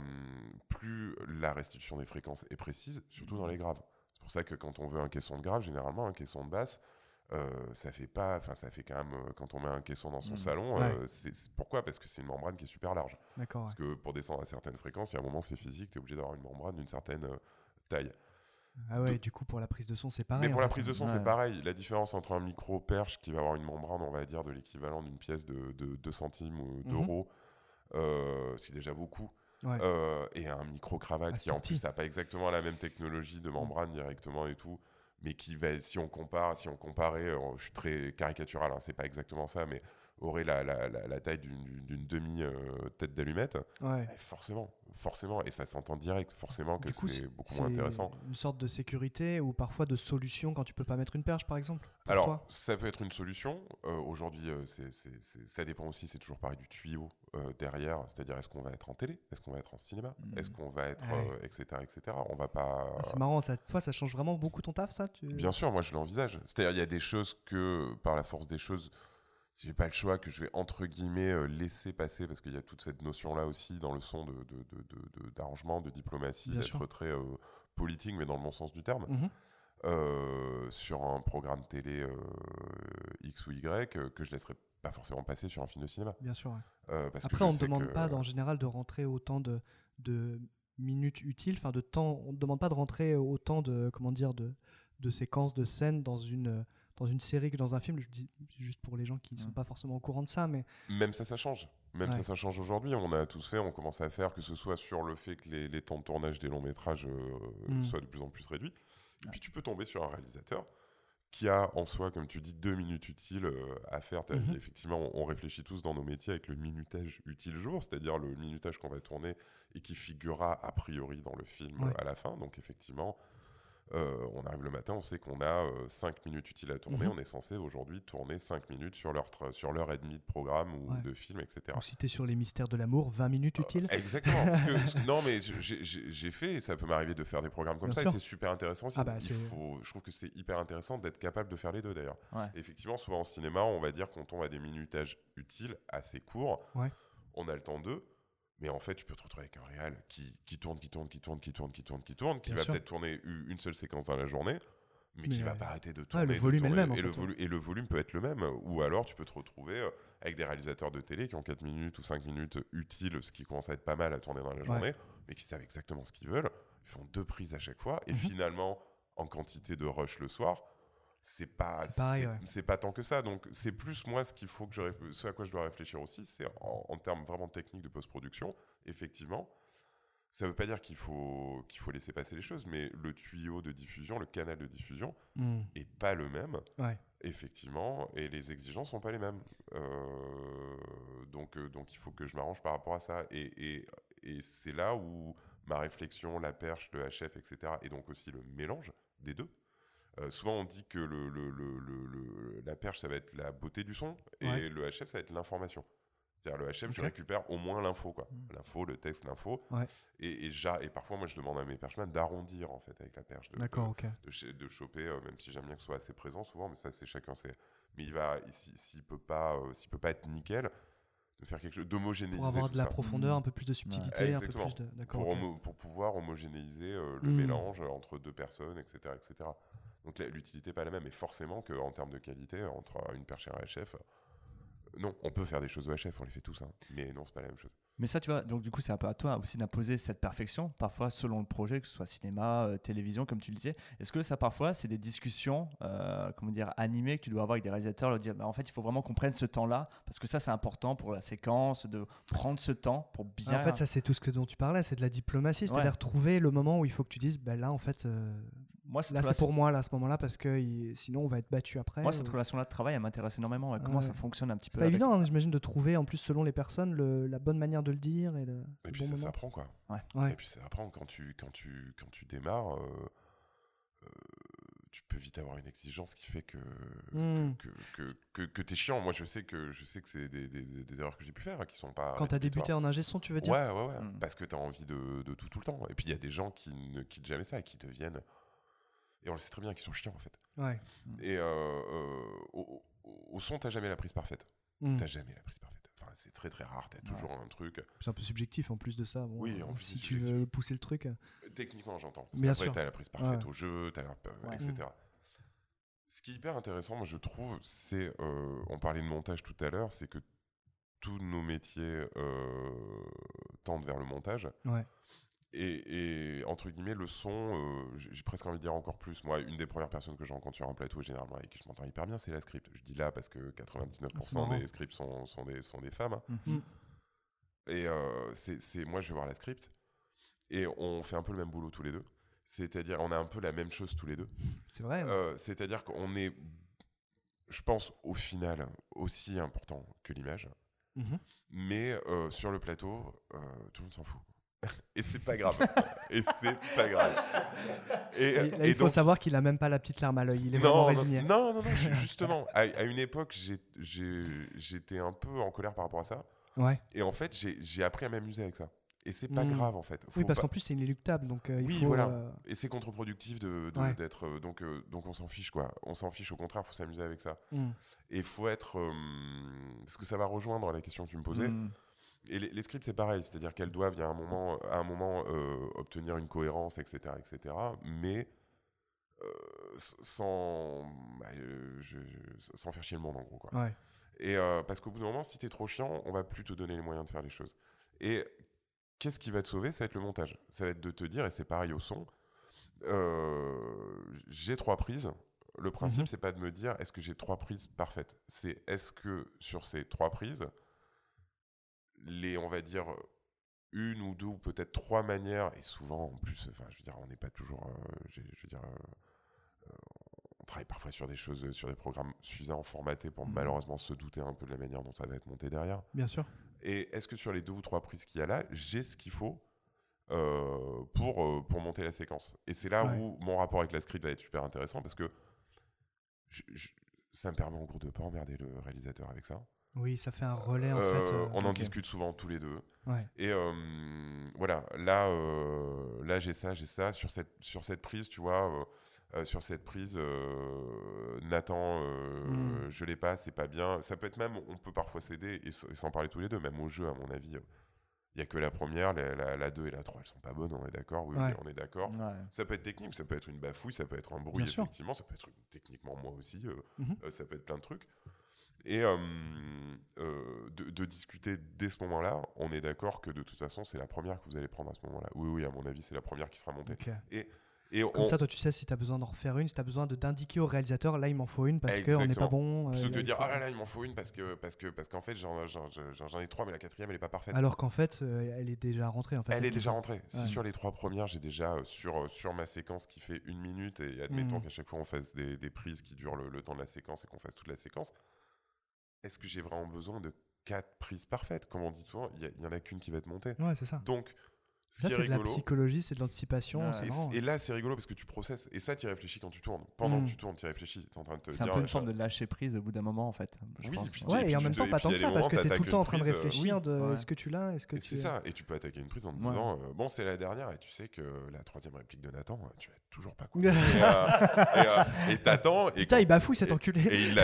plus la restitution des fréquences est précise, surtout dans les graves. C'est pour ça que quand on veut un caisson de grave, généralement, un caisson de basse, euh, ça fait pas, enfin ça fait quand même quand on met un caisson dans son Mhm. salon. Ouais. euh, c'est c'est- pourquoi? Parce que c'est une membrane qui est super large. Ouais. Parce que pour descendre à certaines fréquences, il y a un moment c'est physique, tu es obligé d'avoir une membrane d'une certaine taille. Ah ouais, de- du coup, pour la prise de son, c'est pareil. Mais pour la fait. prise de son, Ouais. c'est pareil. La différence entre un micro perche qui va avoir une membrane, on va dire, de l'équivalent d'une pièce de, de 2 centimes ou Mhm. d'euros, euh, c'est déjà beaucoup. Ouais. Euh, et un micro cravate Ah, qui en petit. plus n'a pas exactement la même technologie de membrane directement et tout, mais qui va, si on compare, si on comparait, euh, je suis très caricatural, hein, c'est pas exactement ça, mais aurait la, la- la- la taille d'une d'une demi-tête d'allumette, Ouais. eh, forcément, forcément, et ça s'entend direct, forcément que c'est beaucoup moins intéressant. Une sorte de sécurité ou parfois de solution quand tu peux pas mettre une perche, par exemple. pour Alors, toi? ça peut être une solution. Euh, Aujourd'hui, euh, c'est- c'est- c'est- ça dépend aussi, c'est toujours pareil, du tuyau euh, derrière. C'est-à-dire, est-ce qu'on va être en télé? Est-ce qu'on va être en cinéma? Est-ce qu'on va être. Ouais. euh, etc., etc. On va pas. Ah, c'est marrant, ça, toi, ça change vraiment beaucoup ton taf, ça? Tu... Bien sûr, moi je l'envisage. C'est-à-dire, il y a des choses que, par la force des choses, j'ai pas le choix, que je vais entre guillemets euh, laisser passer, parce qu'il y a toute cette notion-là aussi dans le son de, de- de- de- de- d'arrangement, de, diplomatie, d'être très euh, politique, mais dans le bon sens du terme. Mhm. euh, sur un programme télé euh, X ou Y, euh, que je laisserai pas forcément passer sur un film de cinéma. Bien sûr. ouais. Parce que Après, on ne demande que- pas, en général, de rentrer autant de, de minutes utiles, enfin de temps. On ne demande pas de rentrer autant de, comment dire, de, de séquences, de scènes dans une, dans une série que dans un film. Je dis juste pour les gens qui ne sont Mm. pas forcément au courant de ça, mais Même ça, ça change. Même Ouais. ça, ça change aujourd'hui. On a tous fait, on commence à faire, que ce soit sur le fait que les, les temps de tournage des longs métrages euh, Mm. soient de plus en plus réduits. Et puis tu peux tomber sur un réalisateur qui a en soi, comme tu dis, deux minutes utiles euh, à faire. Mhm. Effectivement, on, on réfléchit tous dans nos métiers avec le minutage utile jour, c'est-à-dire le minutage qu'on va tourner et qui figurera a priori dans le film Ouais. euh, à la fin. Donc effectivement, euh, on arrive le matin, on sait qu'on a 5 minutes utiles à tourner. Mhm. On est censé aujourd'hui tourner 5 minutes sur l'heure sur l'heure et demie de programme ou Ouais. de film, etc. ou si sur les mystères de l'amour, 20 minutes utiles. Exactement. parce que- parce que- (laughs) non, mais j'ai- fait, et ça peut m'arriver de faire des programmes comme Bien ça, sûr. et c'est super intéressant aussi. Ah bah, Il faut, je trouve que c'est hyper intéressant d'être capable de faire les deux d'ailleurs. Ouais. Effectivement, souvent en cinéma, on va dire qu'on tombe à des minutages utiles assez courts. Ouais. On a le temps d'eux. Mais en fait, tu peux te retrouver avec un réal qui, qui tourne, qui tourne, qui tourne, qui tourne, qui tourne, qui tourne, qui Bien va peut-être tourner une seule séquence dans la journée, mais, qui va euh, pas arrêter de le tourner. de volume est le tourner, même, en et, le fait. volu- et le volume peut être le même. Ou alors, tu peux te retrouver euh, avec des réalisateurs de télé qui ont 4 minutes ou 5 minutes utiles, ce qui commence à être pas mal à tourner dans la journée, mais qui savent exactement ce qu'ils veulent. Ils font deux prises à chaque fois. Et Mhm. finalement, en quantité de rush le soir, c'est pas C'est ouais. pas tant que ça donc c'est plus moi ce qu'il faut que je ce à quoi je dois réfléchir aussi c'est en, en termes vraiment techniques de post-production effectivement ça veut pas dire qu'il faut qu'il faut laisser passer les choses mais le tuyau de diffusion le canal de diffusion Mm. est pas le même Ouais. effectivement et les exigences sont pas les mêmes Euh, donc euh, donc il faut que je m'arrange par rapport à ça et, et, et c'est là où ma réflexion la perche le HF etc et donc aussi le mélange des deux euh, souvent, on dit que le, le- le- le- le- la perche, ça va être la beauté du son, et Ouais. le HF, ça va être l'information. C'est-à-dire, le HF, je récupère au moins l'info, quoi. Mm. L'info, le texte, l'info. Ouais. Et, et, j'a- et parfois, moi, je demande à mes perchemans d'arrondir, en fait, avec la perche. De, D'accord, de- ok. de, ch- de choper, euh, même si j'aime bien que ce soit assez présent souvent, mais ça, c'est chacun, c'est. Mais il va, il- si- s'il peut pas, euh, s'il peut pas être nickel, de faire quelque chose, d'homogénéiser Pour avoir tout de la ça. profondeur, Mm. un peu plus de subtilité, Ouais, un peu plus de. D'accord. pour, pour pouvoir homogénéiser euh, le Mm. mélange entre deux personnes, etc. etc. Donc l'utilité n'est pas la même. Et forcément qu'en termes de qualité, entre une perche et un HF, euh, non, on peut faire des choses au HF, on les fait tous, hein. mais non, c'est pas la même chose. Mais ça, tu vois, donc du coup, c'est un peu à toi aussi d'imposer cette perfection, parfois selon le projet, que ce soit cinéma, euh, télévision, comme tu le disais. Est-ce que ça, parfois, c'est des discussions, euh, comment dire, animées que tu dois avoir avec des réalisateurs, leur dire, bah, en fait, il faut vraiment qu'on prenne ce temps-là, parce que ça, c'est important pour la séquence, de prendre ce temps pour bien. En fait, ça, c'est tout ce que dont tu parlais, c'est de la diplomatie, c'est-à-dire Ouais. trouver le moment où il faut que tu dises, ben là, en fait, euh, moi, cette là, c'est pour moi, là, à ce moment-là, parce que il- sinon, on va être battu après. Moi, cette ou- relation-là de travail, elle m'intéresse énormément. ouais. Comment Ouais. ça fonctionne un petit C'est peu pas avec- évident, hein, j'imagine, de trouver, en plus, selon les personnes, le- la bonne manière de le dire et le, Et puis bon ça s'apprend, quoi. Ouais. Et puis ça s'apprend quand tu, quand tu, quand tu démarres. euh, euh, tu peux vite avoir une exigence qui fait que Mm. que, que, que, que t'es chiant. Moi, je sais que je sais que c'est des, des, erreurs que j'ai pu faire hein, qui sont pas. Quand t'as débuté en ingé son, tu veux dire? Ouais, ouais, ouais. Mm. Parce que tu as envie de, de tout tout le temps. Et puis il y a des gens qui ne quittent jamais ça et qui deviennent. Et on le sait très bien, qui sont chiants en fait. Ouais. Et euh, euh, au, au- son, t'as jamais la prise parfaite. Mm. T'as jamais la prise parfaite. Enfin, c'est très très rare. T'as toujours un truc. C'est un peu subjectif en plus de ça. bon, Oui, en plus, si tu veux pousser le truc. euh, Techniquement, j'entends. Parce qu'après, t'as la prise parfaite Ouais. au jeu, t'as la- Ouais. etc. Ce qui est hyper intéressant, moi, je trouve, c'est. euh, on parlait de montage tout à l'heure, c'est que tous nos métiers euh, tendent vers le montage. Et, et, entre guillemets, le son, euh, j'ai presque envie de dire encore plus. Moi, une des premières personnes que je rencontre sur un plateau, généralement, avec qui je m'entends hyper bien, c'est la script. Je dis là parce que 99% marrant. des scripts sont, sont, des, sont des femmes. hein. Mhm. Et euh, c'est moi, je vais voir la script et on fait un peu le même boulot tous les deux. C'est-à-dire, on a un peu la même chose tous les deux. C'est vrai. ouais. Euh, C'est-à-dire qu'on est. je pense, au final, aussi important que l'image. Mhm. Mais euh, sur le plateau, tout le monde s'en fout. Et c'est pas grave. et c'est pas grave. Et, (laughs) Et là, et il faut donc- savoir qu'il a même pas la petite larme à l'œil. Il est vraiment non, résigné. non, non, non, justement, à, à une époque, j'étais un peu en colère par rapport à ça. Ouais. Et en fait, j'ai appris à m'amuser avec ça. Et c'est pas Mm. grave, en fait. Faut Oui, parce pas- qu'en plus, c'est inéluctable. Donc, euh, il oui, faut. voilà. euh, Et c'est contre-productif de, de- Ouais. d'être. euh, donc, euh, donc on s'en fiche, quoi. On s'en fiche, au contraire, faut s'amuser avec ça. mm. Et il faut être. euh, parce que ça va rejoindre la question que tu me posais. Mm. Et les, les scripts, c'est pareil. C'est-à-dire qu'elles doivent, il y a un moment, à un moment, euh, obtenir une cohérence, etc. etc. mais. euh, sans, bah, euh, je- je- sans faire chier le monde en gros quoi. Ouais. Et parce qu'au bout d'un moment, si t'es trop chiant, on va plus te donner les moyens de faire les choses. Et qu'est-ce qui va te sauver? Ça va être le montage. Ça va être de te dire, et c'est pareil au son, j'ai trois prises. Le principe, Mhm. c'est pas de me dire, est-ce que j'ai trois prises parfaites? C'est est-ce que sur ces trois prises, les, on va dire, une ou deux ou peut-être trois manières, et souvent en plus, enfin, je veux dire, on n'est pas toujours, euh, je, je veux dire, euh, euh, on travaille parfois sur des choses, sur des programmes suffisamment formatés pour Mhm. malheureusement se douter un peu de la manière dont ça va être monté derrière. Bien sûr. Et est-ce que sur les deux ou trois prises qu'il y a là, j'ai ce qu'il faut euh, pour, pour monter la séquence? Et c'est là Ouais. où mon rapport avec la script va être super intéressant parce que je- je- ça me permet en gros de pas emmerder le réalisateur avec ça. Oui, ça fait un relais en Euh, fait. euh, on en discute souvent tous les deux. Ouais. Et euh, voilà, là, euh, là j'ai ça, j'ai ça. Sur cette, sur cette prise, tu vois, euh, euh, sur cette prise, euh, Nathan, euh, Mm. je l'ai pas, c'est pas bien. Ça peut être même, on peut parfois céder, et, et sans parler tous les deux, même au jeu, à mon avis, il y a que la première, la, la, la 2 et la 3, elles sont pas bonnes, on est d'accord Oui, Ouais. on est d'accord. Ouais. Ça peut être technique, ça peut être une bafouille, ça peut être un bruit, Bien sûr. effectivement, ça peut être techniquement moi aussi, euh, Mhm. euh, ça peut être plein de trucs. Et euh, euh, de, de discuter dès ce moment-là, on est d'accord que de toute façon, c'est la première que vous allez prendre à ce moment-là. Oui, oui, à mon avis, c'est la première qui sera montée. Ok. Et Comme on, ça, toi, tu sais si tu as besoin d'en refaire une, si tu as besoin d'indiquer au réalisateur, là, il m'en faut une parce qu'on n'est pas bon. euh, plutôt que là, de dire ah là là, il m'en faut une parce que parce que parce qu'en fait j'en ai trois, mais la quatrième elle est pas parfaite. Alors qu'en fait, euh, elle est déjà rentrée. En fait, Elle est déjà rentrée. Si Ouais. sur les trois premières, j'ai déjà euh, sur, euh, sur ma séquence qui fait une minute et admettons Mhm. qu'à chaque fois on fasse des, des prises qui durent le, le temps de la séquence et qu'on fasse toute la séquence, est-ce que j'ai vraiment besoin de quatre prises parfaites? Comme on dit souvent, il y a- il y, en a qu'une qui va être montée. Ouais, c'est ça. Donc, Ça, c'est de la psychologie, c'est de l'anticipation. Et, et là, c'est rigolo parce que tu processes. Et ça, tu y réfléchis quand tu tournes. Pendant que tu tournes, tu y réfléchis. Tu es en train de te C'est un peu une machin. forme de lâcher prise au bout d'un moment en fait. Je Oui, pense. et puis Ouais, et en même te- temps, pas tant il que y a ça, des parce que tu es tout le temps en une train de euh, réfléchir de ouais. est-ce que tu l'as, est-ce que tu. c'est ça, et tu peux attaquer une prise en te Ouais. disant euh, bon, c'est la dernière, et tu sais que la troisième réplique de Nathan, euh, tu l'as toujours pas. (laughs) Quoi. Et euh, euh, t'attends, et, Putain, il bafouille cet et- enculé. et il,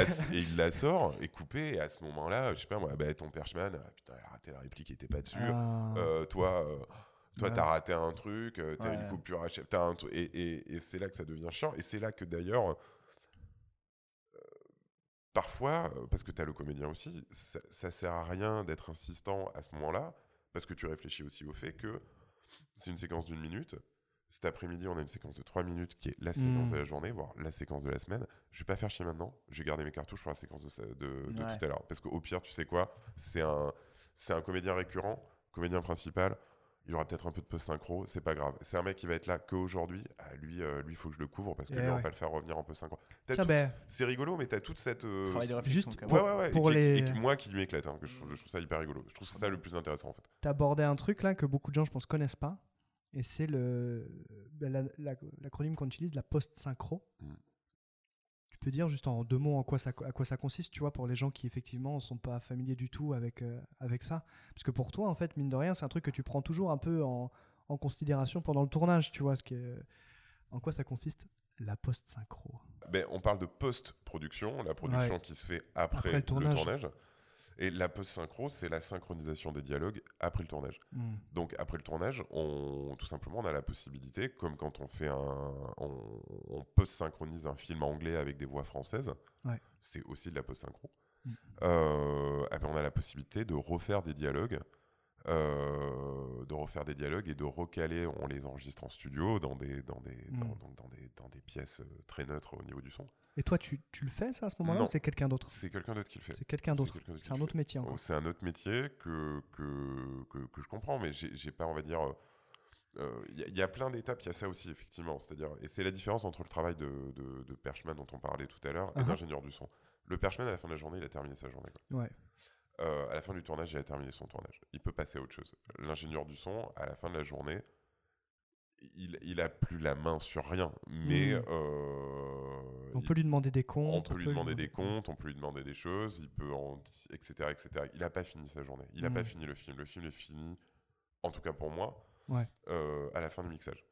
la, (laughs) sort, et coupé, et à ce moment-là, je sais pas moi, bah, ton perchman, ah, putain, il a raté la réplique, il était pas dessus. Ah. Toi, toi, Ouais. t'as raté un truc, euh, t'as Ouais. une coupure à chef, t'as un truc, et, et- et c'est là que ça devient chiant. Et c'est là que d'ailleurs, euh, parfois, euh, parce que t'as le comédien aussi, ça, ça sert à rien d'être insistant à ce moment-là, parce que tu réfléchis aussi au fait que c'est une séquence d'une minute. Cet après-midi, on a une séquence de trois minutes qui est la séquence de la journée, voire la séquence de la semaine. Je vais pas faire chier maintenant. Je vais garder mes cartouches pour la séquence de, sa- de- de Ouais. tout à l'heure. Parce qu'au pire, tu sais quoi C'est un, c'est un comédien récurrent, comédien principal. Il y aura peut-être un peu de post-synchro, c'est pas grave. C'est un mec qui va être là qu'aujourd'hui. Ah, lui, euh, lui, il faut que je le couvre parce que Eh lui, on ouais. va pas le faire revenir en post-synchro. T'as Tiens, toute- ben, C'est rigolo, mais t'as toute cette. euh, Travail de c- réflexion, juste. Ouais, ouais, ouais. pour et, et moi qui m'éclate, hein, que je, trouve, je trouve ça hyper rigolo. Je trouve ça le plus intéressant en fait. tu as abordé un truc là que beaucoup de gens, je pense, connaissent pas. Et c'est le ben, la- la- l'acronyme qu'on utilise, la post-synchro. Mm. Peux dire juste en deux mots en quoi ça, à quoi ça consiste, tu vois, pour les gens qui effectivement sont pas familiers du tout avec, euh, avec ça. Parce que pour toi, en fait, mine de rien, c'est un truc que tu prends toujours un peu en, en considération pendant le tournage, tu vois. Ce qui est... En quoi ça consiste La post-synchro. Ben, on parle de post-production, la production Ouais. qui se fait après, Après le le, tournage. Et la post-synchro, c'est la synchronisation des dialogues après le tournage. Mm. Donc après le tournage, on, tout simplement, on a la possibilité, comme quand on fait un, on, on post-synchronise un film anglais avec des voix françaises, Ouais. c'est aussi de la post-synchro. Mm. Euh, on a la possibilité de refaire des dialogues, euh, de refaire des dialogues et de recaler. On les enregistre en studio dans des, dans des, Mm. dans, donc dans des, dans des pièces euh, très neutres au niveau du son. Et toi, tu, tu le fais ça à ce moment-là ou c'est quelqu'un d'autre? C'est quelqu'un d'autre qui le fait. C'est quelqu'un d'autre. C'est un le autre métier Oh. C'est un autre métier que, que, que, que je comprends, mais j'ai pas, on va dire. Il y, a- y a plein d'étapes, il y a ça aussi, effectivement. C'est-à-dire, et c'est la différence entre le travail de, de, de Perchman dont on parlait tout à l'heure et Uh-huh. d'ingénieur du son. Le perchman, à la fin de la journée, il a terminé sa journée. quoi. Ouais. Euh, à la fin du tournage, il a terminé son tournage. Il peut passer à autre chose. L'ingénieur du son, à la fin de la journée, il, il a plus la main sur rien. Mais Mhm. euh, On il- peut lui demander des comptes. on peut lui demander des comptes, on peut lui demander des choses, il peut en, etc., etc. Il n'a pas fini sa journée. Il n'a pas fini le film. Le film est fini, en tout cas pour moi, Ouais. euh, à la fin du mixage.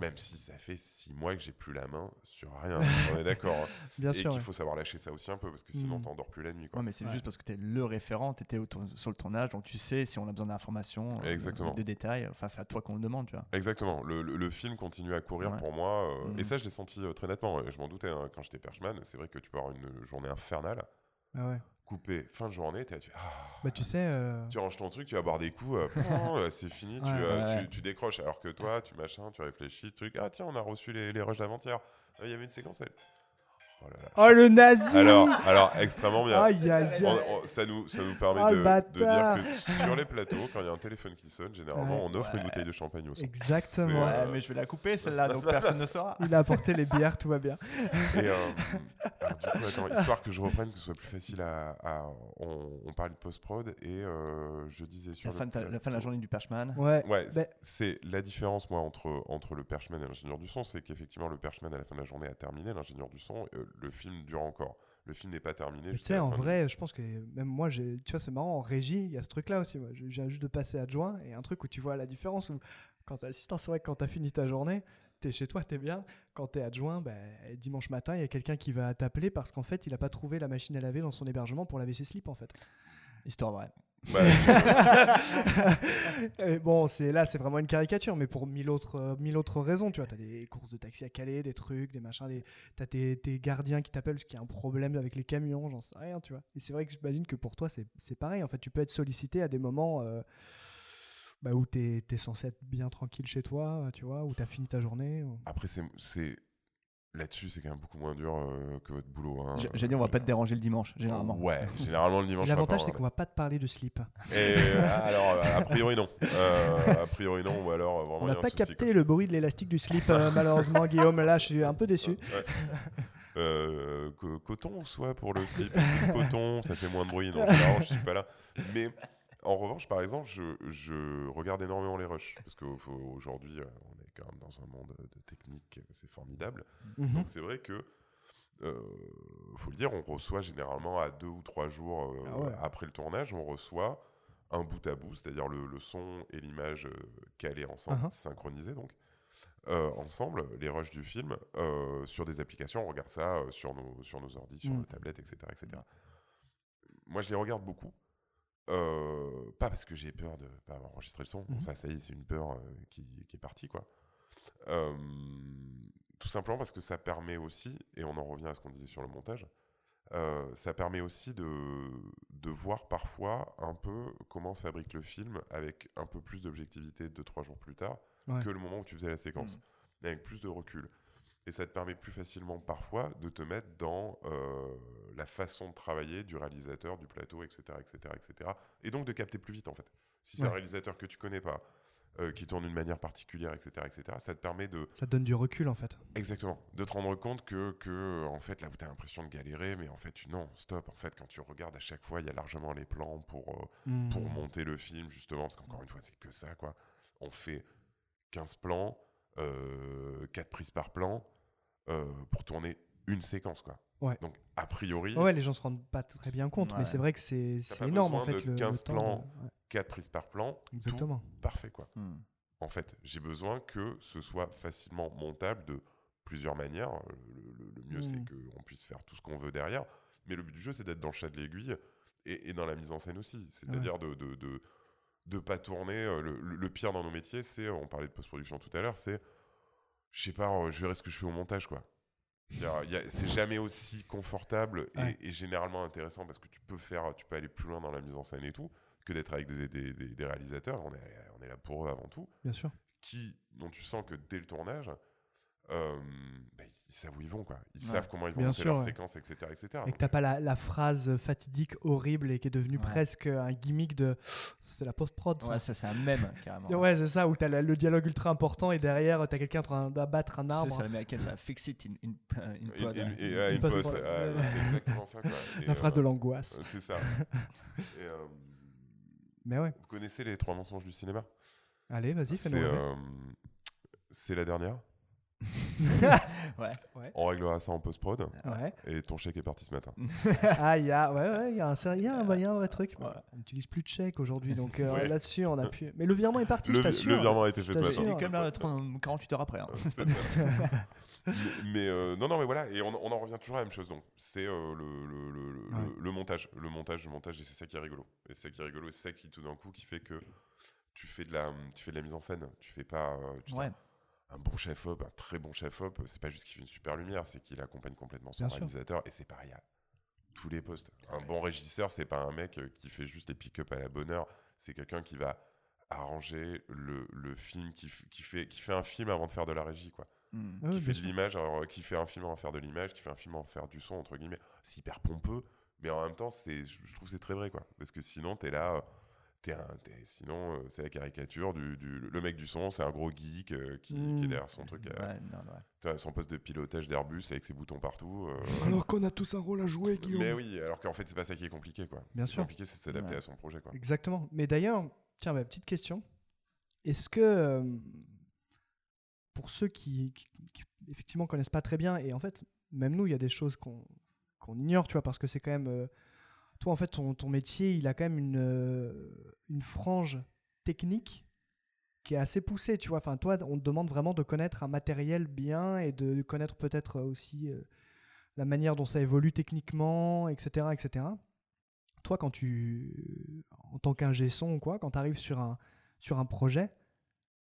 Même si ça fait six mois que j'ai plus la main sur rien. on est d'accord. hein. (laughs) Bien Et sûr. qu'il ouais. faut savoir lâcher ça aussi un peu parce que sinon Mhm. t'endors plus la nuit. Quoi. Ouais, mais c'est Ouais. juste parce que tu es le référent, tu étais sur le tournage, donc tu sais si on a besoin d'informations, euh, Exactement. de détails. Enfin, c'est à toi qu'on le demande, tu vois. Exactement. Le, le- le film continue à courir Ouais. pour moi. euh, Mhm. Et ça, je l'ai senti euh, très nettement. Je m'en doutais hein, quand j'étais perchman. C'est vrai que tu peux avoir une journée infernale. Ah ouais. Coupé fin de journée, tu ah, Bah, tu sais. euh, tu ranges ton truc, tu vas boire des coups, euh, (laughs) c'est fini, tu, Ouais. euh, Ouais, tu- décroches. Alors que toi, tu machin, tu réfléchis, truc, ah tiens, on a reçu les, les rushs d'avant-hier. Il y avait une séquence. elle- Oh là là. Oh le nazi Alors, alors, extrêmement bien. Aïe aïe On- aïe on- ça, nous, ça nous permet Oh, de, de dire que sur les plateaux, quand il y a un téléphone qui sonne, généralement, Ouais. on offre une bouteille de champagne au son. Exactement. Ouais, euh, mais je vais la couper celle-là, donc personne ne saura. Il a apporté les bières, tout va bien. Et, euh, alors, du coup, attends, histoire que je reprenne, que ce soit plus facile à. à- on, on parlait de post-prod et euh, je disais sur La le fin, de la fin de la plateau- journée du Perchman. Ouais. Ouais, Bah- c- c'est la différence, moi, entre, entre le perchman et l'ingénieur du son, c'est qu'effectivement, le perchman, à la fin de la journée, a terminé, l'ingénieur du son, euh, le film dure encore. Le film n'est pas terminé. Tu sais, en vrai, je pense que même moi, j'ai- tu vois, c'est marrant, en régie, il y a ce truc-là aussi. Moi. Viens juste de passer adjoint et un truc où tu vois la différence. Où, quand t'es assistant, c'est vrai que quand t'as fini ta journée, t'es chez toi, t'es bien. Quand t'es adjoint, bah, dimanche matin, il y a quelqu'un qui va t'appeler parce qu'en fait, il a pas trouvé la machine à laver dans son hébergement pour laver ses slips, en fait. Histoire vraie. Bah, (laughs) bon, c'est là, c'est vraiment une caricature, mais pour mille autres, euh, mille autres raisons, tu vois, t'as des courses de taxi à Calais, des trucs, des machins, des, t'as tes, tes gardiens qui t'appellent parce qu'il y a un problème avec les camions, j'en sais rien, tu vois. Et c'est vrai que j'imagine que pour toi, c'est, c'est pareil. En fait, tu peux être sollicité à des moments euh, bah, où t'es, t'es censé être bien tranquille chez toi, tu vois, où t'as fini ta journée. ou- Après, c'est. Là-dessus, c'est quand même beaucoup moins dur euh, que votre boulot. hein. J'ai dit, on va pas te déranger le dimanche, généralement. Ouais, généralement le dimanche. L'avantage, c'est qu'on va pas te parler de slip. Et euh, alors, euh, a priori non. Euh, a priori non, ou alors euh, vraiment. On n'a pas souci, capté le bruit de l'élastique du slip, euh, malheureusement, Guillaume. Là, je suis un peu déçu. Ouais. Euh, co- coton, soit pour le slip, coton, ça fait moins de bruit. Non, je suis pas là. Mais en revanche, par exemple, je, je regarde énormément les rushs. Parce qu'aujourd'hui, quand même dans un monde de technique, c'est formidable. Mhm. Donc c'est vrai que, euh, faut le dire, on reçoit généralement à deux ou trois jours euh, Ah ouais. après le tournage, on reçoit un bout à bout, c'est-à-dire le, le son et l'image euh, calés ensemble, Uh-huh. synchronisés donc, euh, ensemble, les rushs du film, sur des applications, on regarde ça sur, nos, sur nos ordi, sur Mm. nos tablettes, etc., etc. Moi, je les regarde beaucoup. pas parce que j'ai peur de pas avoir enregistré le son, Bon, Mhm. ça, ça y est, c'est une peur qui, qui est partie, quoi. Euh, tout simplement parce que ça permet aussi, et on en revient à ce qu'on disait sur le montage, euh, ça permet aussi de, de voir parfois un peu comment se fabrique le film avec un peu plus d'objectivité deux, trois jours plus tard Ouais. que le moment où tu faisais la séquence, mais avec plus de recul. Et ça te permet plus facilement parfois de te mettre dans euh, la façon de travailler du réalisateur, du plateau, etc., etc., etc. Et donc de capter plus vite en fait. Si c'est Ouais. un réalisateur que tu connais pas, euh, qui tourne d'une manière particulière, etc., etc., ça te permet de Ça te donne du recul, en fait. Exactement. De te rendre compte que, que en fait, là où tu as l'impression de galérer, mais en fait, tu- non, stop. En fait, quand tu regardes à chaque fois, il y a largement les plans pour, euh, Mm. pour monter le film, justement, parce qu'encore une fois, c'est que ça, quoi. On fait 15 plans, euh, 4 prises par plan, euh, pour tourner une séquence, quoi. Ouais. Donc, a priori, Ouais, les gens se rendent pas très bien compte, mais c'est vrai que c'est énorme en besoin fait de le, le 15 temps plans. de- ouais, 4 prises par plan, exactement. tout parfait, quoi. Hmm. En fait, j'ai besoin que ce soit facilement montable de plusieurs manières. Le, le- le mieux, c'est Mm. qu'on puisse faire tout ce qu'on veut derrière. Mais le but du jeu, c'est d'être dans le chat de l'aiguille et, et dans la mise en scène aussi. C'est-à-dire de de, de, de pas tourner. euh, Le, le- le pire dans nos métiers, c'est, on parlait de post-production tout à l'heure, c'est, je sais pas, euh, je verrai ce que je fais au montage, quoi. C'est jamais aussi confortable et, Ouais. et généralement intéressant parce que tu peux faire, tu peux aller plus loin dans la mise en scène et tout que d'être avec des, des- des- des réalisateurs. On est, on est là pour eux avant tout Bien sûr. qui, dont tu sens que dès le tournage, euh, bah, ils savent où ils vont, quoi. Ils Ouais. savent comment ils vont Bien monter sûr, leur ouais. séquence, etc. etc. Et que t'as pas la, la phrase fatidique horrible et qui est devenue Ouais. presque un gimmick de. Ça, C'est la post-prod. ça. Ouais, ça c'est un mème carrément. Ouais, c'est ça, où t'as le dialogue ultra important et derrière, t'as quelqu'un en train d'abattre un arbre. c'est l'américaine, ça fix it in, in, in post- post, ouais. ah, ouais, c'est exactement ça. Quoi. (laughs) Et, La phrase euh, de l'angoisse. euh, C'est ça. (laughs) Et, euh, Mais ouais. vous connaissez les trois mensonges du cinéma? Allez, vas-y, fais-nous euh, c'est la dernière. (laughs) Ouais. On réglera ça en post-prod. Ouais. Et ton chèque est parti ce matin. (laughs) Ah, il y a, ouais, ouais, il y a un, il y a un, il y a un vrai truc. Ouais. On n'utilise plus de chèque aujourd'hui, donc euh, Ouais. là-dessus, on a pu. Mais le virement est parti, Le, je t'assure. le virement a été fait ce t'assure. Il est matin. quand même là 30 48 heures après. hein. Mais (laughs) mais, euh, non, non, mais voilà, et on, on en revient toujours à la même chose. Donc, c'est euh, le, le, le, le- Ouais. le montage, le montage, le montage, et c'est ça qui est rigolo. Et c'est ça qui est rigolo, et c'est ça qui tout d'un coup qui fait que tu fais de la, tu fais de la mise en scène. Tu fais pas, euh, tu Ouais. Un bon chef op, un très bon chef op. C'est pas juste qu'il fait une super lumière, c'est qu'il accompagne complètement son Bien sûr. réalisateur, et c'est pareil à tous les postes. Un bon régisseur, c'est pas un mec euh, qui fait juste les pick-up à la bonne heure. C'est quelqu'un qui va arranger le, le film, qui, qui, fait, qui fait un film avant de faire de la régie, quoi Mm. Ouais, qui fait de l'image, alors, euh, qui fait un film en faire de l'image, qui fait un film en faire du son, entre guillemets. C'est hyper pompeux, mais en même temps, c'est, je trouve que c'est très vrai, quoi. Parce que sinon, t'es là, euh, t'es un, t'es- sinon, euh, c'est la caricature du, du- le mec du son, c'est un gros geek euh, qui, qui Mm. est derrière son truc, euh, Ouais, non, ouais. tu vois, son poste de pilotage d'Airbus avec ses boutons partout. euh, Alors qu'on a tous un rôle à jouer, Guillaume. mais oui, alors qu'en fait, c'est pas ça qui est compliqué, quoi. Bien sûr. compliqué, c'est de s'adapter Ouais. à son projet, quoi. Exactement. Mais d'ailleurs, tiens, ma petite question. Est-ce que, pour ceux qui, qui, qui, effectivement connaissent pas très bien, et en fait, même nous, il y a des choses qu'on qu'on ignore, tu vois, parce que c'est quand même. Euh, toi, en fait, ton, métier, il a quand même une, euh, une frange technique qui est assez poussée, tu vois. Enfin, toi, on te demande vraiment de connaître un matériel bien et de connaître peut-être aussi euh, la manière dont ça évolue techniquement, etc., etc. Toi, quand tu, en tant qu'ingé son quoi, quand tu arrives sur un, sur un projet,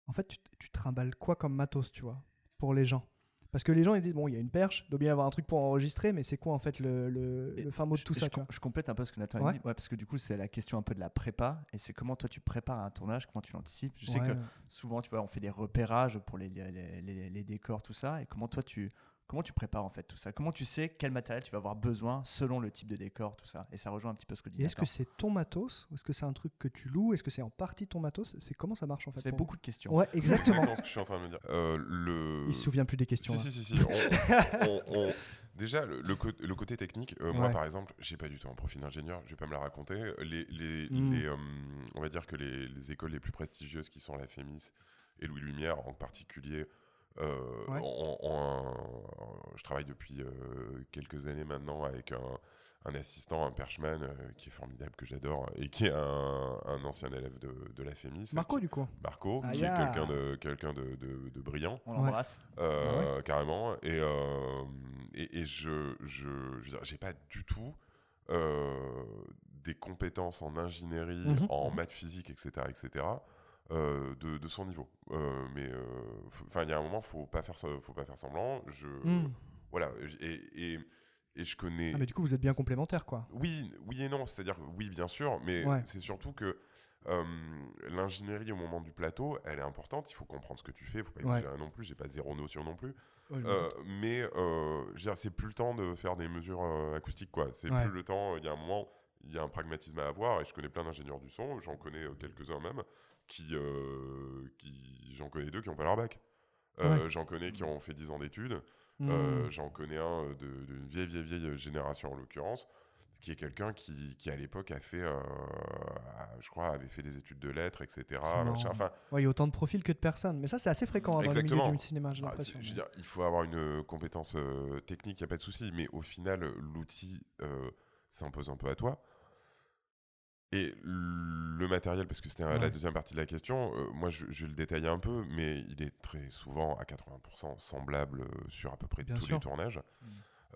en fait, tu, tu trimbales quoi comme matos, tu vois, pour les gens? Parce que les gens, ils disent, bon, il y a une perche, il doit bien y avoir un truc pour enregistrer, mais c'est quoi, en fait, le, le, fin mot de tout je, ça, je complète un peu ce que Nathan a dit, ouais, parce que du coup, c'est la question un peu de la prépa, et c'est comment toi tu prépares un tournage, comment tu l'anticipes. Je sais que souvent, tu vois, on fait des repérages pour les, les, les- les décors, tout ça, et comment toi tu. Comment tu prépares en fait tout ça? Comment tu sais quel matériel tu vas avoir besoin selon le type de décor, tout ça? Et ça rejoint un petit peu ce que dit est-ce que c'est ton matos? Ou est-ce que c'est un truc que tu loues? Est-ce que c'est en partie ton matos? C'est comment ça marche, en fait Ça fait beaucoup de questions. Ouais, exactement. (laughs) Ce que je suis en train de me dire. Euh, le... Il se souvient plus des questions. Si, hein. si, si, si. On- on- (laughs) on- Déjà, le, le co- le côté technique, euh, moi par exemple, j'ai pas du tout un profil d'ingénieur, je vais pas me la raconter. Les, les, Mm. les, euh, on va dire que les, les écoles les plus prestigieuses qui sont la FEMIS et Louis Lumière en particulier, euh, Ouais. un- je travaille depuis euh, quelques années maintenant avec un, un assistant, un perchman euh, qui est formidable, que j'adore, et qui est un, un ancien élève de, de la FEMIS. Marco, du coup. Marco, Ah, qui est quelqu'un de, quelqu'un de, de- de brillant. On l'embrasse. Euh, carrément. Et, euh, et, et je, j'ai pas du tout euh, des compétences en ingénierie, Mhm. en maths physique, etc., etc. euh, de, de son niveau. Euh, mais enfin, il y a un moment, faut pas faire, faut pas faire semblant. Je, Mm. voilà. Et, et, et je connais. Ah, mais du coup, vous êtes bien complémentaires, quoi. Oui, oui et non. C'est-à-dire, oui, bien sûr, mais Ouais. c'est surtout que euh, l'ingénierie au moment du plateau, elle est importante. Il faut comprendre ce que tu fais. Il faut pas Ouais. exagérer non plus. J'ai pas zéro notion non plus. Ouais, Euh, mais euh, c'est plus le temps de faire des mesures euh, acoustiques, quoi. C'est Ouais. plus le temps. Il y a un moment, il y a un pragmatisme à avoir. Et je connais plein d'ingénieurs du son. J'en connais euh, quelques-uns même qui, euh, qui j'en connais deux qui ont pas leur bac. Euh, J'en connais qui ont fait 10 ans d'études. Euh, J'en connais un de- d'une vieille, vieille, vieille génération en l'occurrence, qui est quelqu'un qui, qui, à l'époque a fait, euh, je crois, avait fait des études de lettres, etc. Enfin, Ouais, il y a autant de profils que de personnes. Mais ça, c'est assez fréquent hein, dans le milieu Exactement. du cinéma, j'ai ah, je veux dire, il faut avoir une compétence euh, technique, il n'y a pas de souci, mais au final, l'outil euh, s'impose un peu à toi. Et le matériel, parce que c'était la deuxième partie de la question, euh, moi je, je vais le détailler un peu, mais il est très souvent à 80% semblable euh, sur à peu près Bien tous sûr. les tournages. Mm.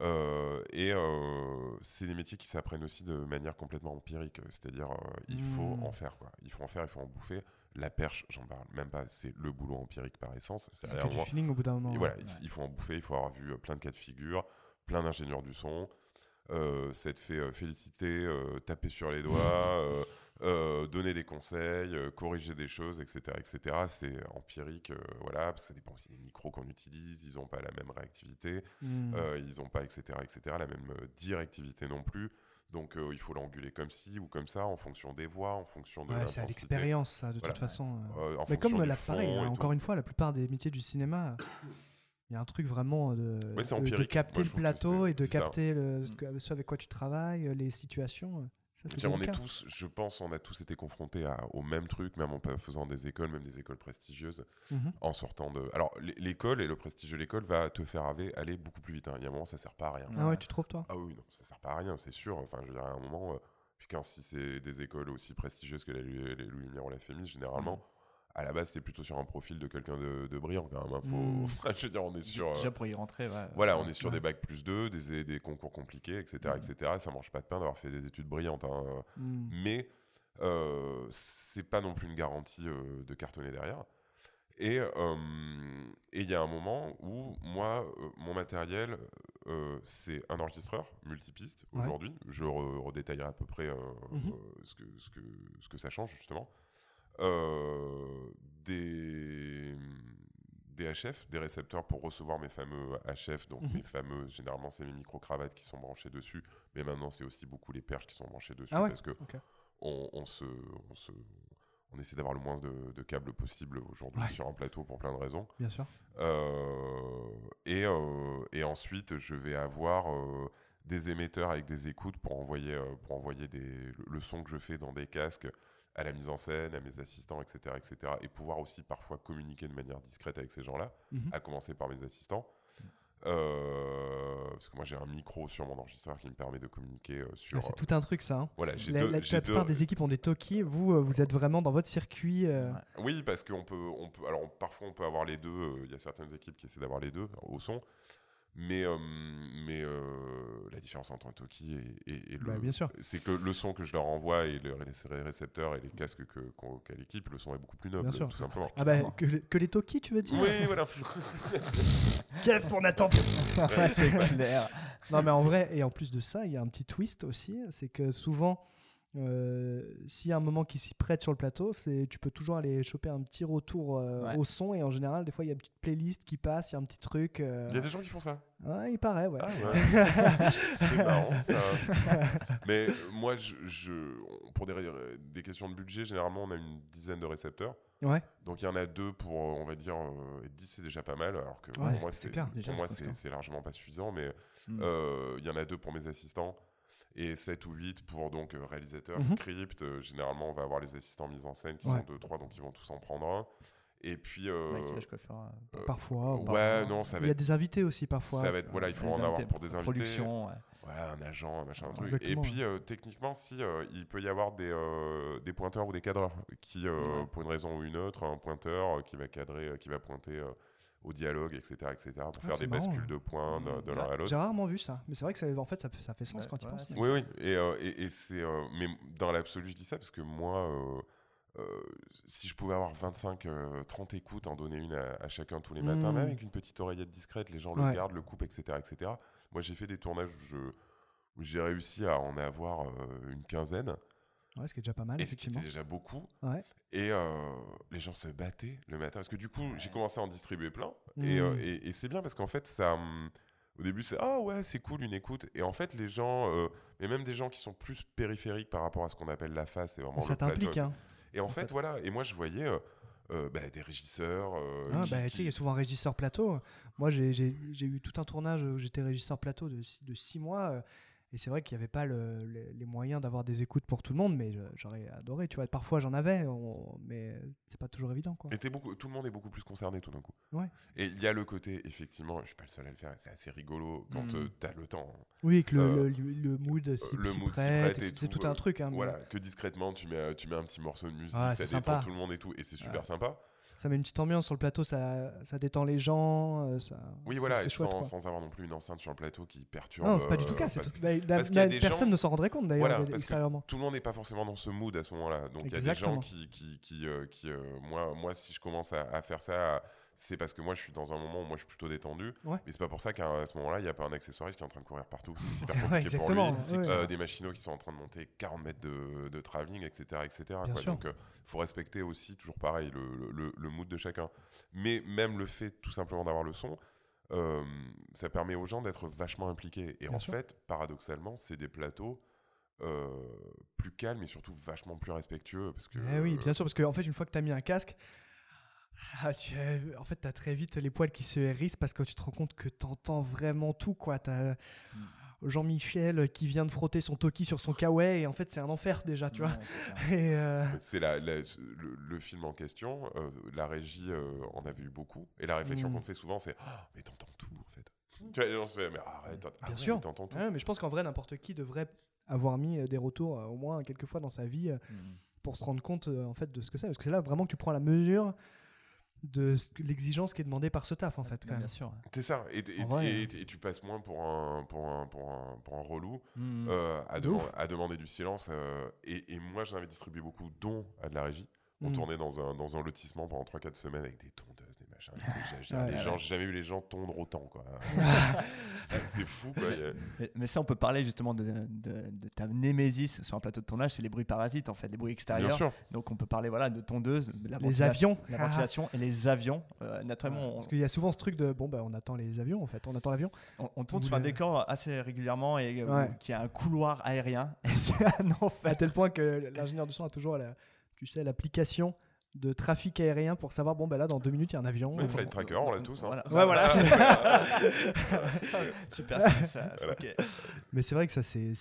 Euh, et euh, c'est des métiers qui s'apprennent aussi de manière complètement empirique, c'est-à-dire il faut Mm. en faire quoi. Il faut en faire, il faut en bouffer. La perche, j'en parle même pas, c'est le boulot empirique par essence. C'est du feeling au bout d'un moment. et voilà, il- Ouais. il faut en bouffer, il faut avoir vu plein de cas de figure, plein d'ingénieurs du son. Euh, ça te fait euh, féliciter, euh, taper sur les doigts, (laughs) donner des conseils, corriger des choses, etc. etc. C'est empirique, voilà, parce que ça dépend aussi des micros qu'on utilise, ils n'ont pas la même réactivité, Hmm. ils n'ont pas, etc., etc., la même directivité non plus. Donc euh, il faut l'engueuler comme ci ou comme ça, en fonction des voix, en fonction de Ouais, c'est à l'expérience, ça, de Voilà. toute façon. euh. En Mais comme fonction du la, pareil, fond hein, tout. encore une fois, la plupart des métiers du cinéma, il y a un truc vraiment de, Ouais, c'est de- capter Moi, le plateau et de capter le, ce, avec quoi tu travailles, euh, les situations. euh, Ça, on est tous, je pense, on a tous été confrontés à- au même truc, même en faisant des écoles, même des écoles prestigieuses, Mhm. en sortant de. Alors, l'é- l'école et le prestige de l'école va te faire aller, beaucoup plus vite. hein. Il y a un moment, ça sert pas à rien. Ah ouais, tu trouves toi? Ah oui, non, ça sert pas à rien, c'est sûr. Enfin, je dire, à un moment, euh, puis quand si c'est des écoles aussi prestigieuses que les, Lu- les Louis Lumière ou la Fémis, généralement, à la base, c'était plutôt sur un profil de quelqu'un de, de brillant quand même. hein. Faut- Mm. (laughs) enfin, je veux dire, on est sur. euh, Déjà pour y rentrer, ouais. voilà, on est sur Ouais. des bacs plus 2, des, des concours compliqués, etc., etc. Ça mange pas de pain d'avoir fait des études brillantes. hein. Hmm. Mais euh, c'est pas non plus une garantie euh, de cartonner derrière. Et euh, et il y a un moment où moi, mon matériel, c'est un enregistreur multipiste Ouais. aujourd'hui. Je re- redétaillerai à peu près euh, ce, que, ce, que, ce que ça change justement. Euh, des, des HF, des récepteurs pour recevoir mes fameux HF, donc Mhm. mes fameux, généralement c'est mes micro-cravates qui sont branchées dessus, mais maintenant c'est aussi beaucoup les perches qui sont branchées dessus Ah ouais parce que on, on se, on, se- on essaie d'avoir le moins de, de câbles possible aujourd'hui Ouais. sur un plateau pour plein de raisons. Bien sûr. Euh, et, euh, et ensuite, je vais avoir euh, des émetteurs avec des écoutes pour envoyer, pour envoyer des, le, le son que je fais dans des casques à la mise en scène, à mes assistants, etc., etc. Et pouvoir aussi parfois communiquer de manière discrète avec ces gens-là, Mhm. à commencer par mes assistants. Euh, parce que moi j'ai un micro sur mon enregistreur qui me permet de communiquer euh, sur. Ouais, c'est tout un truc, ça. hein. Voilà, La, deux- la- j'ai la deux- plupart des équipes ont des talkies. Vous, euh, vous êtes vraiment dans votre circuit. euh. Oui, parce qu'on peut, on peut, alors parfois on peut avoir les deux. euh, Il y a certaines équipes qui essaient d'avoir les deux au son, mais euh, mais euh, la différence entre un talkie et, et- et le, Bah, bien sûr. c'est que le, son que je leur envoie et le- les récepteurs et les casques que qu'on- qu'a l'équipe, le son est beaucoup plus noble, Bien sûr. tout simplement. Ah bah, que, les- que les talkies, tu veux dire Oui, voilà. (laughs) Kev, on attend. Ouais, c'est clair. Non, mais en vrai, et en plus de ça, il y a un petit twist aussi, c'est que souvent, euh, s'il y a un moment qui s'y prête sur le plateau, c'est tu peux toujours aller choper un petit retour euh, Ouais. au son, et en général, des fois, il y a une petite playlist qui passe, il y a un petit truc. euh, Il y a des gens qui font ça. ouais, il paraît, ouais. Ah ouais. (laughs) c'est marrant ça. Mais moi, je, je- pour des, questions de budget, généralement, on a une dizaine de récepteurs. Ouais. Donc il y en a deux pour, on va dire, euh, 10 c'est déjà pas mal, alors que Ouais, pour c'est- moi c'est largement pas suffisant, mais Mm. euh, il y en a deux pour mes assistants et 7 ou 8 pour donc euh, réalisateurs, Mhm. script. euh, généralement on va avoir les assistants mise en scène qui Ouais. sont 2 3 donc ils vont tous en prendre un. Et puis euh, Maquillage, coiffeur. euh, Parfois. ouais, parfois. non, ça Il va y a être des invités aussi parfois. ça va être voilà, il faut en avoir pour des invités. Production, ouais. Voilà, un agent, un machin, un truc. Exactement, Et puis, euh, techniquement, si, euh, il peut y avoir des, euh, des pointeurs ou des cadreurs qui, euh, Ouais. pour une raison ou une autre, un pointeur euh, qui va cadrer, euh, qui va pointer euh, au dialogue, etc., etc., pour Ah, faire des marrant, bascules ouais. de points de, de l'un à J'ai l'autre. rarement vu ça, mais c'est vrai que ça, en fait ça, ça fait sens Ouais, quand tu y ouais, penses. c'est Oui, oui. Et, euh, et, et c'est. euh, mais dans l'absolu, je dis ça parce que moi, euh, euh, si je pouvais avoir 25, euh, 30 écoutes, en donner une à, à chacun tous les matins, Mm. même avec une petite oreillette discrète, les gens Ouais. le gardent, le coupent, etc., etc. Moi, j'ai fait des tournages où je- où j'ai réussi à en avoir euh, une quinzaine, Ouais, ce qui est déjà pas mal, et ce qui était déjà beaucoup. Ouais. Et euh, les gens se battaient le matin. Parce que du coup, j'ai commencé à en distribuer plein. Mm. Et, euh, et- et c'est bien parce qu'en fait, ça. hum, Au début, c'est Ah ouais, c'est cool une écoute. Et en fait, les gens, euh, mais même des gens qui sont plus périphériques par rapport à ce qu'on appelle la face, c'est vraiment ça t'implique, hein. Et en, en fait, fait. voilà. Et moi, je voyais euh, euh, bah, des régisseurs. euh, Ah, bah, tu sais, qui- il y a souvent régisseur plateau. Moi, j'ai eu tout un tournage où j'étais régisseur plateau de, de six mois. Euh, Et c'est vrai qu'il n'y avait pas le- les, les moyens d'avoir des écoutes pour tout le monde, mais j'aurais adoré. Tu vois, parfois j'en avais, on- mais c'est pas toujours évident. Quoi. Et beaucoup, tout le monde est beaucoup plus concerné tout d'un coup. Ouais. Et il y a le côté, effectivement, je suis pas le seul à le faire, c'est assez rigolo quand Mm. euh, t'as le temps. Oui, que le, Euh, le, le mood s'y prête, c'est tout, tout un euh, truc. hein, mais Voilà, que discrètement, tu mets, tu mets un petit morceau de musique, Ah, ça c'est détend sympa. tout le monde et tout, et c'est super Ouais. sympa. Ça met une petite ambiance sur le plateau, ça, ça détend les gens. euh, Ça, Oui, voilà, et chouette, sans, avoir non plus une enceinte sur le plateau qui perturbe. Non, c'est pas du tout euh, le cas. parce tout- bah, parce y a des personne gens- ne s'en rendrait compte d'ailleurs Voilà, que extérieurement. tout le monde n'est pas forcément dans ce mood à ce moment-là. Donc il y a des gens qui, qui, qui, euh, qui, euh, moi, moi, si je commence à, à faire ça, à- c'est parce que moi, je suis dans un moment où moi, je suis plutôt détendu. Ouais. Mais c'est pas pour ça qu'à ce moment-là, il n'y a pas un accessoiriste qui est en train de courir partout. parce que C'est super (laughs) Ouais, compliqué pour lui. Euh, des machinaux qui sont en train de monter 40 mètres de, de travelling, etc. etc. Quoi. Donc, il faut respecter aussi, toujours pareil, le, le, le mood de chacun. Mais même le fait tout simplement d'avoir le son, euh, ça permet aux gens d'être vachement impliqués. Et Bien en sûr. fait, paradoxalement, c'est des plateaux euh, plus calmes et surtout vachement plus respectueux. Parce que, Eh oui, bien sûr, parce qu'en fait, une fois que tu as mis un casque, ah, tu as- en fait, tu as très vite les poils qui se hérissent parce que tu te rends compte que tu entends vraiment tout. quoi. Tu as Jean-Michel qui vient de frotter son toki sur son kawaii et en fait, c'est un enfer déjà, tu vois. Ouais, c'est (laughs) euh, C'est la, la- le, le film en question, euh, la régie euh, en avait eu beaucoup. Et la réflexion Mm. qu'on fait souvent, c'est Ah, Mais t'entends tout en fait. Tu vois, les gens se font Mais arrête, t'entends- ah Bien sûr. mais t'entends tout. ouais, mais je pense qu'en vrai, n'importe qui devrait avoir mis euh, des retours euh, au moins quelques fois dans sa vie euh, Mm. pour se rendre compte euh, en fait de ce que c'est. Parce que c'est là vraiment que tu prends la mesure de l'exigence qui est demandée par ce taf en fait. Quand Bien même. sûr. C'est ça. Et, vrai, et- et tu passes moins pour un, pour un, pour un, pour un relou Mm. euh, à, De demander du silence. euh, et, et moi, j'en avais distribué beaucoup, dont à de la régie. On Mm. tournait dans un, dans un lotissement pendant 3-4 semaines avec des des trucs. J'ai- jamais vu les gens tondre autant. quoi. (laughs) C'est- fou. Quoi. Mais, mais ça, on peut parler justement de, de- de ta némésis sur un plateau de tournage, c'est les bruits parasites en fait, les bruits Bien extérieurs. sûr. Donc on peut parler voilà de tondeuse, de la Les avions. la ventilation et les avions. Euh, naturellement, on, Parce qu'il y a souvent ce truc de bon, bah, on attend les avions en fait, on attend l'avion. on- on tourne Ou sur un décor assez régulièrement et euh, Ouais. qui a un couloir aérien. (laughs) Et c'est un À enfer. tel point que l'ingénieur du son a toujours, la, tu sais, l'application de trafic aérien pour savoir bon, bah là, dans deux minutes, il y a un avion. Mais Flight Tracker, on l'a tous. hein. Voilà. Ouais, voilà. c'est- (laughs) Super, ça, ça- Voilà. ok. Mais c'est vrai que ça, c'est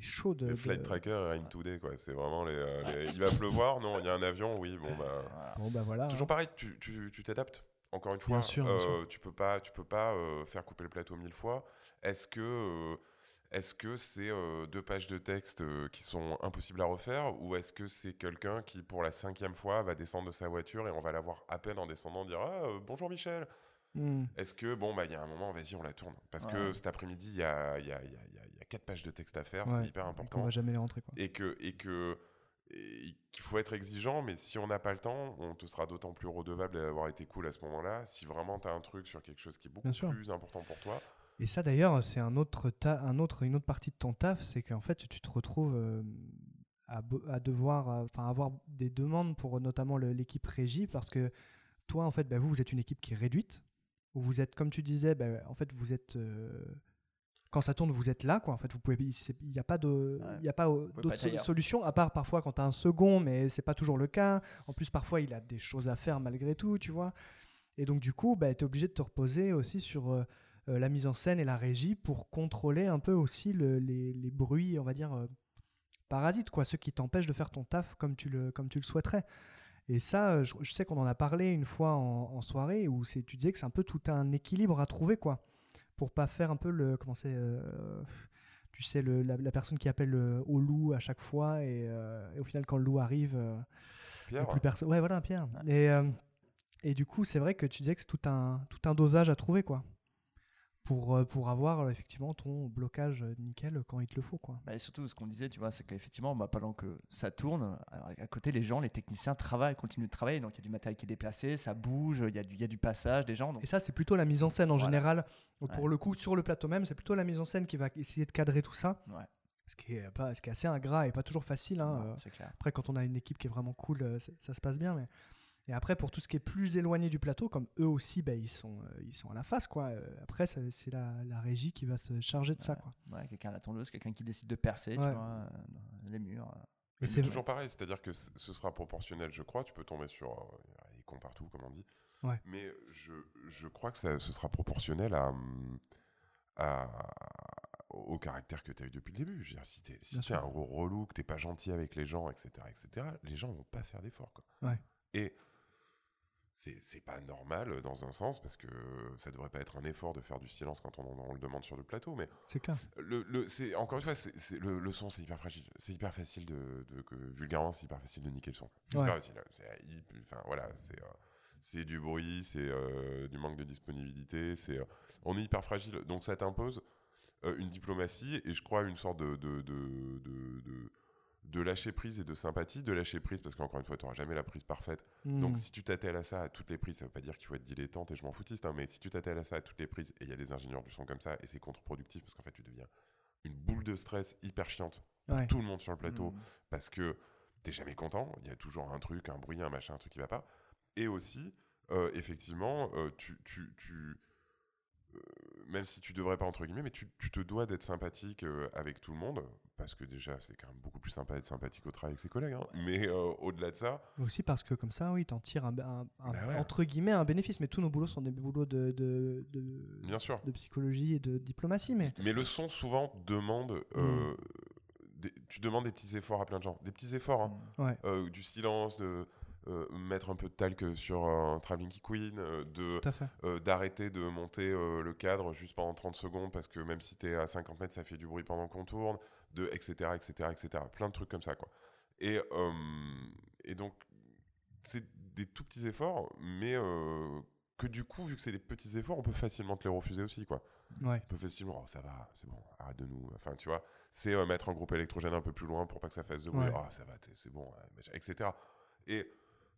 chaud de. Le de- flight tracker et Rain Today, quoi. C'est vraiment les, euh, les- Il va pleuvoir, non, il y a un avion, oui, bon bah. Bon, bah voilà. Toujours pareil, tu tu- tu t'adaptes. Encore une fois, Bien sûr, bien euh, sûr. tu peux pas, tu peux pas euh, faire couper le plateau mille fois. Est-ce que euh, est-ce que c'est euh, deux pages de texte euh, qui sont impossibles à refaire ou est-ce que c'est quelqu'un qui pour la cinquième fois va descendre de sa voiture et on va la voir à peine en descendant dire ah euh, bonjour Michel Hmm. est-ce que bon bah il y a un moment vas-y on la tourne parce Ouais. que cet après-midi il y a, y, y, y quatre pages de texte à faire Ouais, c'est hyper important va jamais les rentrer. Quoi. et que et que et qu'il faut être exigeant mais si on n'a pas le temps on te sera d'autant plus redevable d'avoir été cool à ce moment-là si vraiment tu as un truc sur quelque chose qui est beaucoup Bien sûr. plus important pour toi Et ça, d'ailleurs, c'est un autre, ta- un autre, une autre partie de ton taf, c'est qu'en fait, tu te retrouves euh, à, devoir, enfin, avoir des demandes pour notamment l'équipe régie, parce que toi, en fait, bah, vous, vous êtes une équipe qui est réduite, où vous êtes, comme tu disais, bah, en fait, vous êtes euh, quand ça tourne, vous êtes là, quoi. En fait, vous pouvez, il n'y a pas de, il y a pas euh, pouvez pas d'autres être so- ailleurs. solutions à part parfois quand tu as un second, mais c'est pas toujours le cas. En plus, parfois, il a des choses à faire malgré tout, tu vois. Et donc, du coup, bah, tu es obligé de te reposer aussi sur la mise en scène et la régie pour contrôler un peu aussi le- les, les bruits, on va dire, euh, parasites, quoi, ceux qui t'empêchent de faire ton taf comme tu le, comme tu le souhaiterais. Et ça, euh, je, je sais qu'on en a parlé une fois en, en soirée où c'est, tu disais que c'est un peu tout un équilibre à trouver, quoi, pour pas faire un peu le, comment c'est, euh, tu sais, le, la, la personne qui appelle euh, au loup à chaque fois et, euh, et au final quand le loup arrive, euh, il y a Pierre plus personne. Ouais, voilà, Pierre. Et, euh, et du coup, c'est vrai que tu disais que c'est tout un, tout un dosage à trouver, quoi. Pour, euh, pour avoir euh, effectivement ton blocage euh, nickel quand il te le faut, quoi. Bah, et surtout, ce qu'on disait, tu vois, c'est qu'effectivement, bah, pendant que ça tourne, à côté, les gens, les techniciens travaillent, continuent de travailler. Donc, il y a du matériel qui est déplacé, ça bouge, il y, a du- y a du passage des gens. Donc, Et ça, c'est plutôt la mise en scène en Voilà. général. Donc, Ouais. Pour le coup, sur le plateau même, c'est plutôt la mise en scène qui va essayer de cadrer tout ça. Ouais. Ce, qui est pas, ce qui est assez ingrat et pas toujours facile. hein. Euh, clair. Après, quand on a une équipe qui est vraiment cool, ça se passe bien. Mais... Et après, pour tout ce qui est plus éloigné du plateau, comme eux aussi, bah, ils, sont, euh, ils sont à la face. Quoi. Euh, après, c'est la, la régie qui va se charger de ça. Quoi. Ouais, quelqu'un à la tondeuse, quelqu'un qui décide de percer, tu Ouais. vois, euh, dans les murs. Mais c'est toujours pareil, c'est-à-dire que ce sera proportionnel, je crois. Tu peux tomber sur euh, des cons partout, comme on dit. Ouais. Mais je, je crois que ça, ce sera proportionnel à, à- au caractère que tu as eu depuis le début. Je veux dire, si tu es, si un gros relou, que tu pas gentil avec les gens, etc., etc., les gens vont pas faire d'efforts. quoi. Ouais. Et c'est pas normal euh, dans un sens, parce que ça devrait pas être un effort de faire du silence quand on, on le demande sur le plateau, mais C'est clair. le, le- c'est encore une fois, c'est, c'est- le, le son c'est hyper fragile, c'est hyper facile de, de que, vulgairement c'est hyper facile de niquer le son. C'est Ouais. hyper facile. C'est, hyper- enfin voilà, c'est, euh, c'est du bruit, c'est euh, du manque de disponibilité, c'est, euh, on est hyper fragile, donc ça t'impose euh, une diplomatie et je crois une sorte de de, de, de, lâcher prise et de sympathie, de lâcher prise parce qu'encore une fois, tu n'auras jamais la prise parfaite. Hmm. Donc si tu t'attelles à ça à toutes les prises, ça veut pas dire qu'il faut être dilettante et je m'en foutiste, hein, mais si tu t'attelles à ça à toutes les prises et il y a des ingénieurs du son comme ça et c'est contre-productif parce qu'en fait tu deviens une boule de stress hyper chiante pour Ouais. tout le monde sur le plateau Mm. parce que t'es jamais content, il y a toujours un truc, un bruit, un machin, un truc qui va pas. Et aussi, euh, effectivement, euh, tu, tu, tu- euh, même si tu devrais pas entre guillemets, mais tu, tu te dois d'être sympathique euh, avec tout le monde parce que déjà c'est quand même beaucoup plus sympa d'être sympathique au travail avec ses collègues. hein. Mais euh, au-delà de ça, Aussi parce que comme ça, oui, t'en tires un, un- un- Bah ouais. entre guillemets un bénéfice. Mais tous nos boulots sont des boulots de, de, de, bien sûr. de psychologie et de diplomatie. Mais Mais le son souvent demande, Mm. euh, des- tu demandes des petits efforts à plein de gens, des petits efforts, hein. ouais, Euh, du silence, de euh, mettre un peu de talc sur un traveling queen, euh, de euh, d'arrêter de monter euh, le cadre juste pendant 30 secondes parce que même si tu es à 50 mètres, ça fait du bruit pendant qu'on tourne, de etc., etc., etc. Plein de trucs comme ça, quoi. Et, euh, et donc, c'est des tout petits efforts, mais euh, que du coup, vu que c'est des petits efforts, on peut facilement te les refuser aussi, quoi. Ouais. On peut facilement, oh, ça va, c'est bon, arrête de nous. Enfin, tu vois, c'est euh, mettre un groupe électrogène un peu plus loin pour pas que ça fasse de bruit. Ouais. Oh, ça va, c'est bon, etc. Et euh,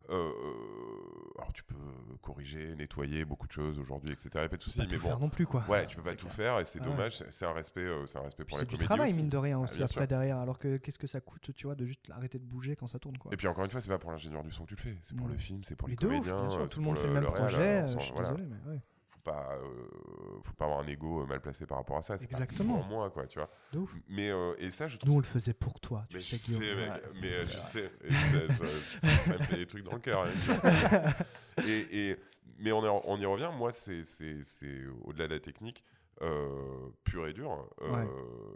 alors, tu peux corriger, nettoyer beaucoup de choses aujourd'hui, etc. Y a pas de souci, mais tout faire bon. non plus quoi. Ouais, tu peux pas tout faire et c'est Ah ouais. dommage. c'est- C'est un respect, euh, c'est un respect Puis pour C'est la du comédie travail aussi. mine de rien Ah, aussi bien après sûr. derrière. Alors que qu'est-ce que ça coûte, tu vois, de juste arrêter de bouger quand ça tourne quoi. Et puis encore une fois, c'est pas pour l'ingénieur du son que tu le fais, c'est pour Mm. le film, c'est pour les ouf, comédiens, bien sûr, euh, tout c'est le monde fait le même projet. euh, je suis désolé, mais ouais, pas, euh, faut pas avoir un ego euh, mal placé par rapport à ça. C'est pas Exactement. pour moi, quoi, tu vois. de ouf. Mais euh, et ça, je trouve Nous on le faisait pour toi. Tu Mais sais, je Guillaume. sais, mec, mais euh, je sais. Et ça, je- ça me fait des trucs dans le cœur. hein. (laughs) et, et- mais on, est- on y revient. Moi, c'est c'est- c'est au-delà de la technique. Euh, pure et dure, euh, Ouais.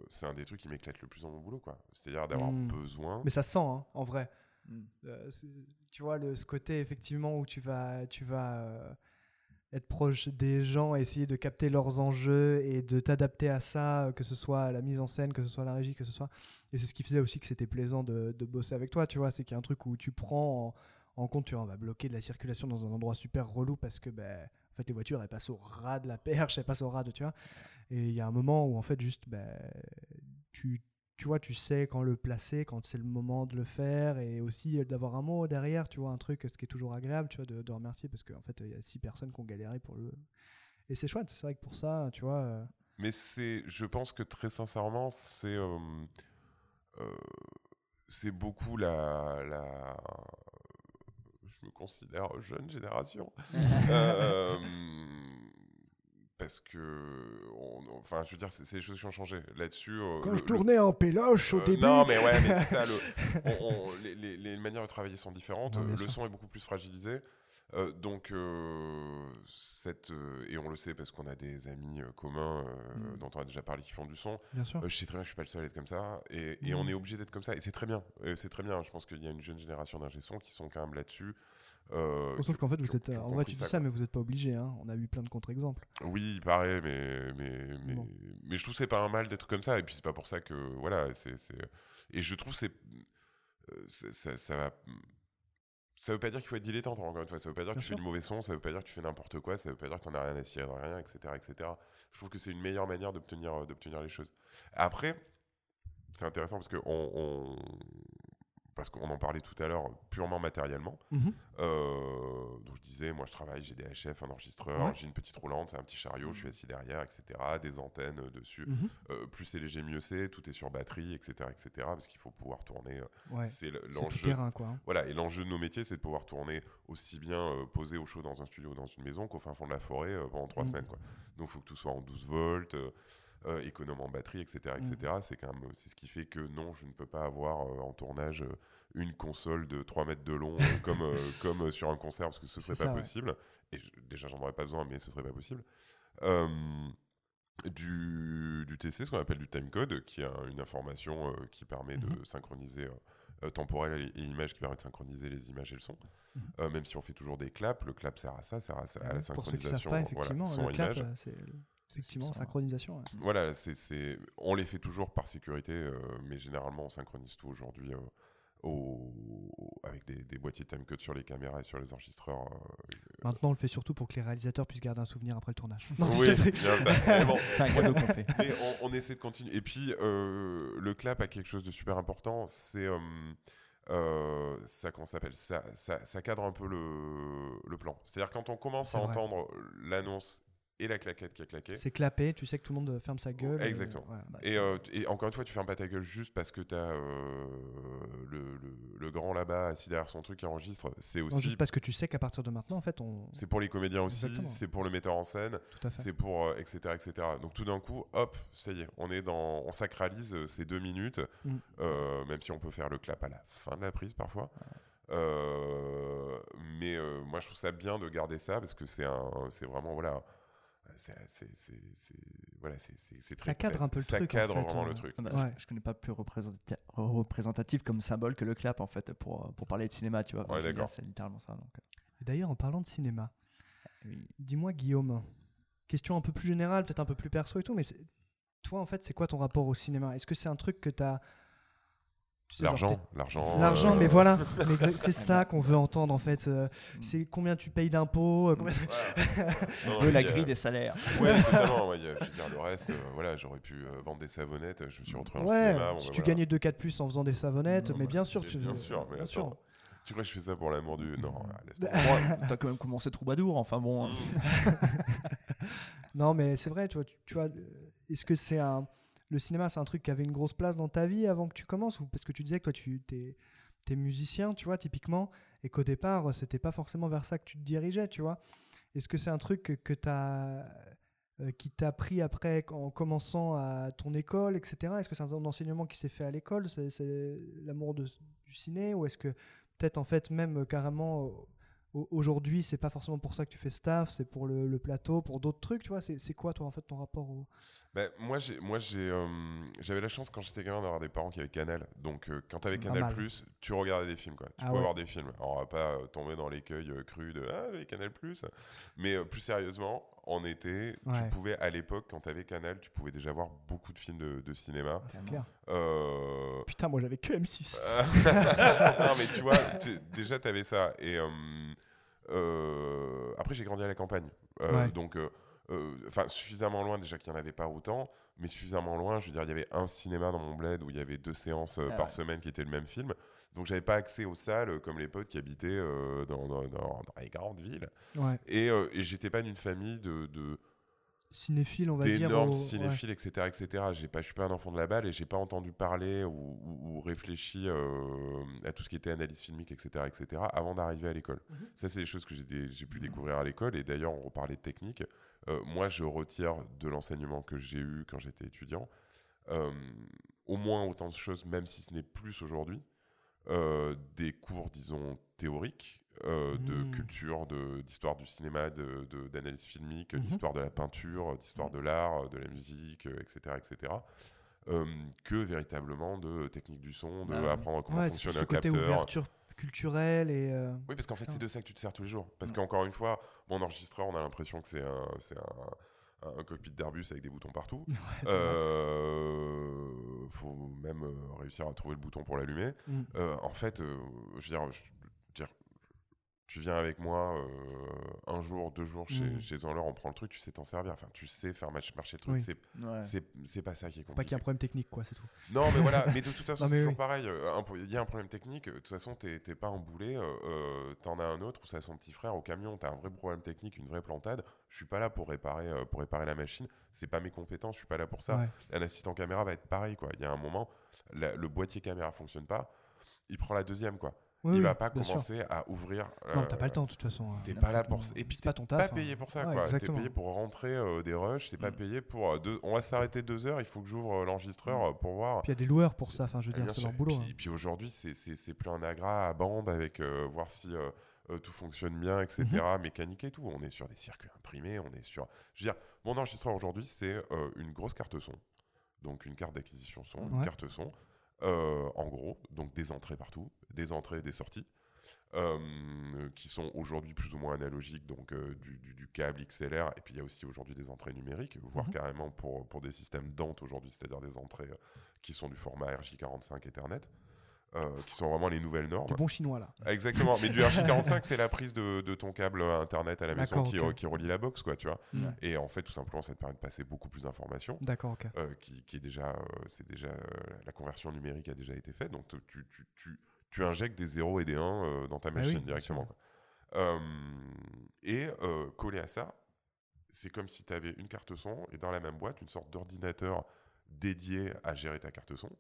c'est un des trucs qui m'éclate le plus dans mon boulot, quoi. C'est-à-dire d'avoir Mm. besoin. Mais ça sent, hein, en vrai. Mm. Euh, c'est- tu vois, le, ce côté effectivement où tu vas, tu vas euh, être proche des gens, essayer de capter leurs enjeux et de t'adapter à ça, euh, que ce soit la mise en scène, que ce soit la régie, que ce soit. Et c'est ce qui faisait aussi que c'était plaisant de, bosser avec toi, tu vois. C'est qu'il y a un truc où tu prends en, en compte, tu vois, on va bloquer de la circulation dans un endroit super relou parce que, ben, en fait, les voitures, elles passent au ras de la perche, elles passent au ras de, tu vois. Et il y a un moment où, en fait, juste, ben, tu, tu vois, tu sais quand le placer, quand c'est le moment de le faire, et aussi euh, d'avoir un mot derrière, tu vois, un truc, ce qui est toujours agréable, tu vois, de, de remercier, parce qu'en fait, il y a six personnes qui ont galéré pour le... Et c'est chouette, c'est vrai que pour ça, tu vois... euh, Mais c'est, je pense que très sincèrement, c'est, euh, euh, c'est beaucoup la, la, je me considère jeune génération, (laughs) Euh, parce que, on- enfin, je veux dire, c'est, c'est les choses qui ont changé là-dessus. euh, Quand le- je le- tournais en péloche au Euh, début... Non, mais ouais, mais c'est ça. le- (laughs) on- on- les, les- les manières de travailler sont différentes. Non, le sûr. son est beaucoup plus fragilisé. Euh, donc, cette, et on le sait parce qu'on a des amis communs euh, Mm. dont on a déjà parlé qui font du son. Bien sûr. Je sais très bien que je suis pas le seul à être comme ça. Et, et Mm. on est obligé d'être comme ça. Et c'est très bien. C'est très bien. Je pense qu'il y a une jeune génération d'ingé son qui sont quand même là-dessus. Euh, sauf qu'en fait, vous êtes... En vrai, tu dis ça, mais vous n'êtes pas obligé, hein. On a eu plein de contre-exemples. oui, il paraît, mais, mais, mais, Bon. mais je trouve que c'est pas un mal d'être comme ça. Et puis c'est pas pour ça que. Voilà. c'est Et je trouve que c'est. ça, ça va. Ça veut pas dire qu'il faut être dilettante, encore une fois. Ça veut pas dire que tu fais du mauvais son, ça veut pas dire que tu fais n'importe quoi, ça veut pas dire que t'en as rien à cirer de rien, etc., etc. Je trouve que c'est une meilleure manière d'obtenir d'obtenir les choses. Après, c'est intéressant parce que on, on- parce qu'on en parlait tout à l'heure purement matériellement. Mhm. Euh, donc je disais, moi je travaille, j'ai des HF, un enregistreur, Ouais. j'ai une petite roulante, c'est un petit chariot, je suis assis derrière, etc. Des antennes euh, dessus. Mhm. Euh, plus c'est léger, mieux c'est. Tout est sur batterie, etc., etc. Parce qu'il faut pouvoir tourner. Ouais. C'est l'enjeu. terrain, quoi. hein. Voilà, et l'enjeu de nos métiers, c'est de pouvoir tourner aussi bien euh, posé au chaud dans un studio ou dans une maison qu'au fin fond de la forêt pendant trois Mm. semaines. Quoi. Donc il faut que tout soit en 12 volts, euh, économe en batterie, etc. etc. C'est quand même c'est ce qui fait que non, je ne peux pas avoir euh, en tournage euh, une console de 3 mètres de long euh, comme, (laughs) comme sur un concert, parce que ce serait pas ça, ouais. possible. Et je- déjà, j'en aurais pas besoin, mais ce serait pas possible. Du, du TC, ce qu'on appelle du timecode, qui est un- une information qui permet de Mhm. synchroniser euh, euh, temporel et, image, qui permet de synchroniser les images et le son. Mhm. Euh, même si on fait toujours des claps, le clap sert à ça, sert à, à la Pour ceux qui savent synchronisation, voilà, effectivement, son le clap, image. C'est effectivement synchronisation. ouais. Voilà, c'est, c'est- on les fait toujours par sécurité, euh, mais généralement on synchronise tout aujourd'hui euh, au- avec des, des boîtiers timecode sur les caméras et sur les enregistreurs. euh, Maintenant, on le fait surtout pour que les réalisateurs puissent garder un souvenir après le tournage. Non, oui, c'est- bon, un cadeau qu'on fait. mais on, on essaie de continuer. Et puis, euh, le clap a quelque chose de super important. C'est. euh, euh, ça, comment ça s'appelle? Ça, ça, ça cadre un peu le, le plan. C'est-à-dire, quand on commence à vrai. entendre l'annonce et la claquette qui a claqué. c'est clapé, tu sais que tout le monde ferme sa gueule. et- Exactement. ouais. Bah, Et, euh, et encore une fois, tu fermes pas ta gueule juste parce que tu as le, le- le grand là-bas assis derrière son truc qui enregistre. C'est Non, aussi. juste parce que tu sais qu'à partir de maintenant, en fait, on. C'est pour les comédiens aussi, c'est pour le metteur en scène, c'est pour euh, etc etc. Donc tout d'un coup, hop, ça y est, on est dans, on sacralise euh, ces deux minutes, Mm. euh, même si on peut faire le clap à la fin de la prise parfois. Euh, mais euh, moi je trouve ça bien de garder ça parce que c'est un, c'est vraiment voilà, voilà, c'est, Ça cadre un peu le ça truc, en cadre fait, vraiment euh, le truc. Ah Ouais. je, je connais pas plus représenta- représentatif comme symbole que le clap en fait pour, pour parler de cinéma, tu vois. Ouais, d'accord. C'est littéralement ça. Donc, Et D'ailleurs, en parlant de cinéma, euh, oui. dis-moi, Guillaume, question un peu plus générale, peut-être un peu plus perso et tout, mais toi, en fait, c'est quoi ton rapport au cinéma? Est-ce que c'est un truc que tu as. L'argent, l'argent. L'argent, euh, mais voilà, (laughs) c'est ça qu'on veut entendre en fait. euh, Mm. c'est combien tu payes d'impôts, euh, combien- voilà. (laughs) Non, la grille des salaires. Ouais, (laughs) totalement. ouais, il y a- je veux dire, le reste, euh, voilà, j'aurais pu euh, vendre des savonnettes. Je me suis retrouvé en Ouais, cinéma. bon, si bah, tu voilà. gagnais 2 4 plus en faisant des savonnettes, Non, mais bah, bien sûr, tu bien sûr, mais bien attends, sûr. Tu crois que je fais ça pour l'amour du. Non. Bon, T'as quand même commencé troubadour, enfin bon. hein. Non, mais c'est vrai, tu vois, tu, tu vois, est-ce que c'est un le cinéma, c'est un truc qui avait une grosse place dans ta vie avant que tu commences ou parce que tu disais que toi tu t'es es musicien, tu vois, typiquement, et qu'au départ, c'était pas forcément vers ça que tu te dirigeais, tu vois. Est-ce que c'est un truc que, que t'as euh, qui t'a pris après en commençant à ton école, etc. Est-ce que c'est un enseignement qui s'est fait à l'école, c'est l'amour du ciné, ou est-ce que peut-être en fait même euh, carrément euh, aujourd'hui c'est pas forcément pour ça que tu fais staff, c'est pour le, le plateau, pour d'autres trucs, tu vois. C'est quoi toi en fait ton rapport au Ben, moi, j'ai, moi, j'ai, euh, j'avais la chance quand j'étais gamin d'avoir des parents qui avaient Canal. Donc, euh, quand t'avais Pas Canal tu regardais des films, quoi. Tu Ah pouvais ouais. voir des films. Alors, on va pas euh, tomber dans l'écueil euh, cru de ah les Canal mais euh, plus sérieusement, en été, tu pouvais à l'époque, quand t'avais Canal, tu pouvais déjà voir beaucoup de films de, de cinéma. C'est clair. Euh, Putain, moi j'avais que M6. (laughs) non, mais tu vois, déjà, tu avais ça. Et euh, euh, après, j'ai grandi à la campagne. Ouais. Donc, enfin, suffisamment loin, déjà qu'il n'y en avait pas autant, mais suffisamment loin. Je veux dire, il y avait un cinéma dans mon bled où il y avait deux séances Ah par ouais. semaine qui étaient le même film. Donc, j'avais pas accès aux salles euh, comme les potes qui habitaient euh, dans, dans- dans- dans les grandes villes. Ouais. Et, euh, et j'étais pas d'une famille de, de, Cinéphile, on va dire. d'énormes au- cinéphiles, etc., etc. J'ai pas, je suis pas un enfant de la balle et j'ai pas entendu parler ou, ou- ou réfléchi euh, à tout ce qui était analyse filmique, etc., etc. avant d'arriver à l'école. Mhm. Ça, c'est des choses que j'ai, dé- j'ai pu découvrir à l'école. Et d'ailleurs, on reparlait de technique. Euh, moi, je retire de l'enseignement que j'ai eu quand j'étais étudiant euh, au moins autant de choses, même si ce n'est plus aujourd'hui. Euh, des cours, disons, théoriques, euh, de Mhm. culture, de- d'histoire du cinéma, d'analyse filmique, Mhm. d'histoire de la peinture, d'histoire de l'art, de la musique, euh, etc. etc. euh, que véritablement de technique du son, de Bah apprendre comment Ouais, fonctionne un côté capteur. ouverture culturelle et. euh, Oui, parce qu'en fait, c'est de ça que tu te sers tous les jours. Parce Mm. qu'encore une fois, mon enregistreur, on a l'impression que c'est un, un, un cockpit d'Airbus avec des boutons partout. (laughs) ouais, faut même euh, réussir à trouver le bouton pour l'allumer. Mm. Euh, en fait, euh, je veux dire, je- je veux dire, tu viens avec moi euh, un jour, deux jours chez, Mm. chez on prend le truc, tu sais t'en servir. Enfin, tu sais faire marcher le truc. Oui. C'est, Ouais. pas ça qui est Faut pas qu'il y ait compliqué. un problème technique, quoi, c'est tout. Non, mais voilà, mais de toute (laughs) façon, c'est toujours pareil. euh, Il y a un problème technique, de toute façon, t'es pas emboulé, euh, euh, t'en as un autre, ou ça son petit frère au camion, t'as un vrai problème technique, une vraie plantade. Je suis pas là pour réparer, euh, pour réparer la machine, c'est pas mes compétences, je suis pas là pour ça. Ouais. Un assistant caméra va être pareil, quoi. Il y a un moment, la- le boîtier caméra fonctionne pas, il prend la deuxième, quoi. Oui, il oui, va pas sûr. commencer à ouvrir. Non, euh, t'as pas le temps, de toute façon. hein. T'es pas là pour. Et puis pas t'es ton pas taf, payé hein. pour ça, Ouais. T'es payé pour rentrer euh, des rushs, t'es pas Mm. payé pour euh, deux... On va s'arrêter deux heures, il faut que j'ouvre euh, l'enregistreur euh, pour voir. Puis il y a des loueurs pour ça, enfin, je veux Ah, dire, c'est leur boulot. Et puis, hein. puis aujourd'hui, c'est- plus un agra à bande avec euh, voir si euh, euh, tout fonctionne bien, etc. Mhm. Mécanique et tout. On est sur des circuits imprimés, on est sur. Je veux dire, mon enregistreur aujourd'hui, c'est euh, une grosse carte son. Donc une carte d'acquisition son, une carte son. Euh, en gros, donc des entrées partout, des entrées, des sorties. euh, qui sont aujourd'hui plus ou moins analogiques, donc euh, du, du- du câble XLR, et puis il y a aussi aujourd'hui des entrées numériques, voire Mhm. carrément pour, pour des systèmes Dante aujourd'hui, c'est-à-dire des entrées qui sont du format RJ45 Ethernet. Euh, qui sont vraiment les nouvelles normes. Du bon chinois là. Exactement, mais du (laughs) RJ45, c'est la prise de, de ton câble internet à la maison qui, relie la box, quoi, tu vois. Mm. Et en fait, tout simplement, ça te permet de passer beaucoup plus d'informations. D'accord, ok. euh, qui, qui est déjà, euh, c'est déjà euh, la conversion numérique a déjà été faite, donc tu, tu, tu, tu, tu injectes des 0 et des 1 euh, dans ta oui, machine directement. quoi. Euh, et euh, collé à ça, c'est comme si tu avais une carte son et dans la même boîte, une sorte d'ordinateur dédié à gérer ta carte son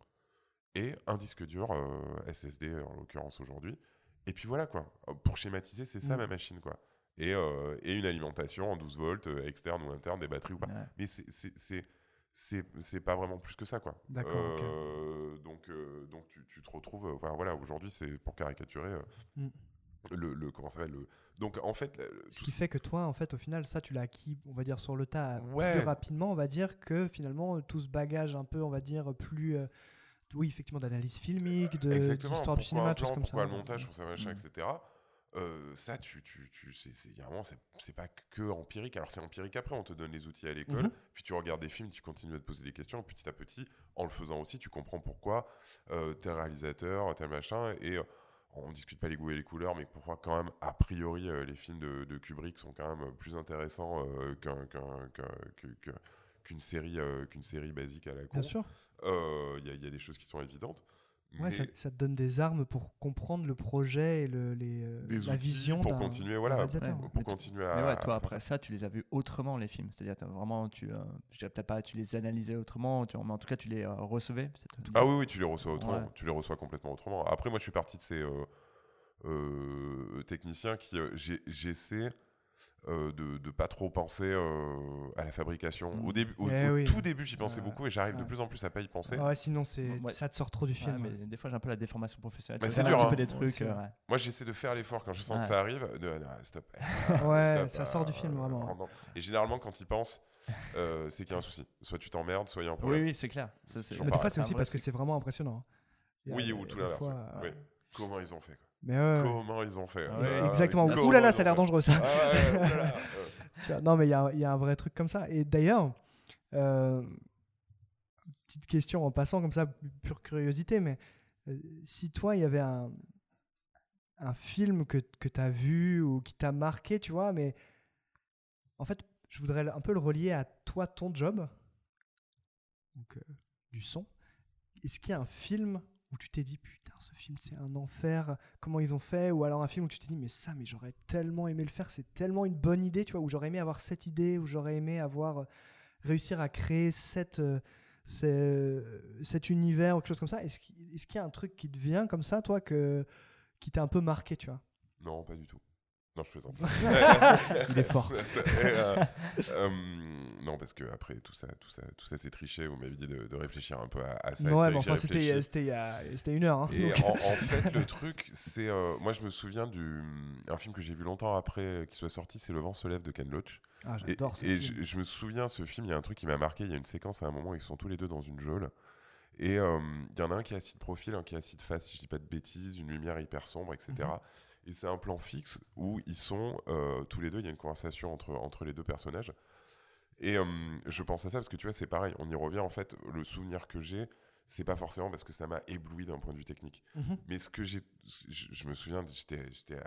et un disque dur euh, SSD en l'occurrence aujourd'hui. Et puis voilà quoi. Pour schématiser, c'est ça Mm. ma machine quoi. Et, euh, et une alimentation en 12 volts, euh, externe ou interne, des batteries ou pas. Ouais. Mais c'est- pas vraiment plus que ça quoi. D'accord, Donc donc tu, tu te retrouves. Enfin voilà, aujourd'hui c'est pour caricaturer Mm. le, le comment ça s'appelle le. Donc en fait Ce qui fait que toi, en fait, au final, ça, tu l'as acquis, on va dire, sur le tas Ouais. plus rapidement. On va dire que finalement, tout ce bagage un peu, on va dire, plus. Oui, effectivement, d'analyse filmique, de- d'histoire du Pourquoi cinéma, tout choses comme pourquoi ça. le montage, pourquoi ça, machin, etc. Euh, ça, tu, tu, tu, c'est, c'est, un moment, pas que empirique. Alors, c'est empirique après, on te donne les outils à l'école, Mhm. puis tu regardes des films, tu continues à te poser des questions, et petit à petit, en le faisant aussi, tu comprends pourquoi euh, tel réalisateur, tel machin, et euh, on discute pas les goûts et les couleurs, mais pourquoi quand même, a priori, euh, les films de, de Kubrick sont quand même plus intéressants euh, qu'un, que- qu'une série, euh, qu'une série basique à la con. Bien sûr. Euh, Il y, a- il y a des choses qui sont évidentes. Ouais, ça, mais- ça te donne des armes pour comprendre le projet et le, les, euh, des la vision pour continuer, voilà. Ouais. pour continuer à. Mais ouais, toi, à- après ça, tu les as vus autrement, les films. C'est-à-dire, vraiment, tu, euh, je dirais peut-être pas, tu les analysais autrement, tu, mais en tout cas, tu les euh, recevais. Ah oui, oui, tu les reçois autrement. Ouais. Tu les reçois complètement autrement. Après, moi, je suis parti de ces euh, euh, techniciens qui, euh, j'ai- j'essaie euh, de, de pas trop penser euh, à la fabrication. Mm. Au début, au, Eh au oui. tout début, j'y pensais beaucoup et j'arrive de plus en plus à pas y penser. Ouais, sinon, c'est, Ouais. ça te sort trop du Ouais, film. mais des fois, j'ai un peu la déformation professionnelle. Bah, c'est dur, un peu hein. des trucs. euh. Moi, j'essaie de faire l'effort quand je sens que ça arrive. De, non, (laughs) stop. Ouais, Stop, ça sort du euh, film, vraiment. Et généralement, quand ils pensent, euh, c'est qu'il y a un souci. Soit tu t'emmerdes, soit il y a un Oui, problème. oui, c'est clair. Ça, C'est Mais des fois, pareil. c'est aussi parce que c'est vraiment impressionnant. hein. Oui, ou tout l'inverse. euh. Comment ils ont fait quoi. Mais. Comment ils ont fait ouais, ah, Exactement. Ouh là là, ça a l'air dangereux ça. Ah oh là là. (laughs) Tu vois, non, mais il y a, il y a un vrai truc comme ça. Et d'ailleurs, euh, petite question en passant comme ça, pure curiosité, mais euh, si toi, il y avait un, un film que, que tu as vu ou qui t'a marqué, tu vois, mais en fait, je voudrais un peu le relier à toi, ton job, donc euh, du son. Est-ce qu'il y a un film où tu t'es dit, putain, ce film, c'est un enfer, comment ils ont fait Ou alors un film où tu t'es dit, mais ça, mais j'aurais tellement aimé le faire, c'est tellement une bonne idée, tu vois, où j'aurais aimé avoir cette idée, où j'aurais aimé avoir euh, réussir à créer cette, euh, ce- cet univers ou quelque chose comme ça. Est-ce qu'il y a un truc qui te vient comme ça, toi, que, qui t'a un peu marqué, tu vois? Non, pas du tout. Non, je plaisante. (laughs) (laughs) Il est fort. Et, euh, (laughs) euh, non, parce que après tout ça, tout ça, tout ça, c'est triché. Vous m'avez dit de, de réfléchir un peu à, à ça. et Ouais, mais enfin, c'était réfléchis. c'était une heure. hein, Et en, en fait, le truc, c'est. euh, moi, je me souviens du. Un film que j'ai vu longtemps après qu'il soit sorti, c'est Le vent se lève de Ken Loach. Ah, Et, j'adore ce et film. je, je me souviens, ce film, il y a un truc qui m'a marqué. Il y a une séquence à un moment où ils sont tous les deux dans une geôle. Et euh, il y en a un qui est assis de profil, un qui est assis de face, si je dis pas de bêtises, une lumière hyper sombre, etc. Mhm. Et c'est un plan fixe où ils sont euh, tous les deux, il y a une conversation entre, entre les deux personnages. Et euh, je pense à ça parce que tu vois, c'est pareil, on y revient en fait, le souvenir que j'ai, c'est pas forcément parce que ça m'a ébloui d'un point de vue technique. Mhm. Mais ce que j'ai, je, je me souviens, j'étais, j'étais,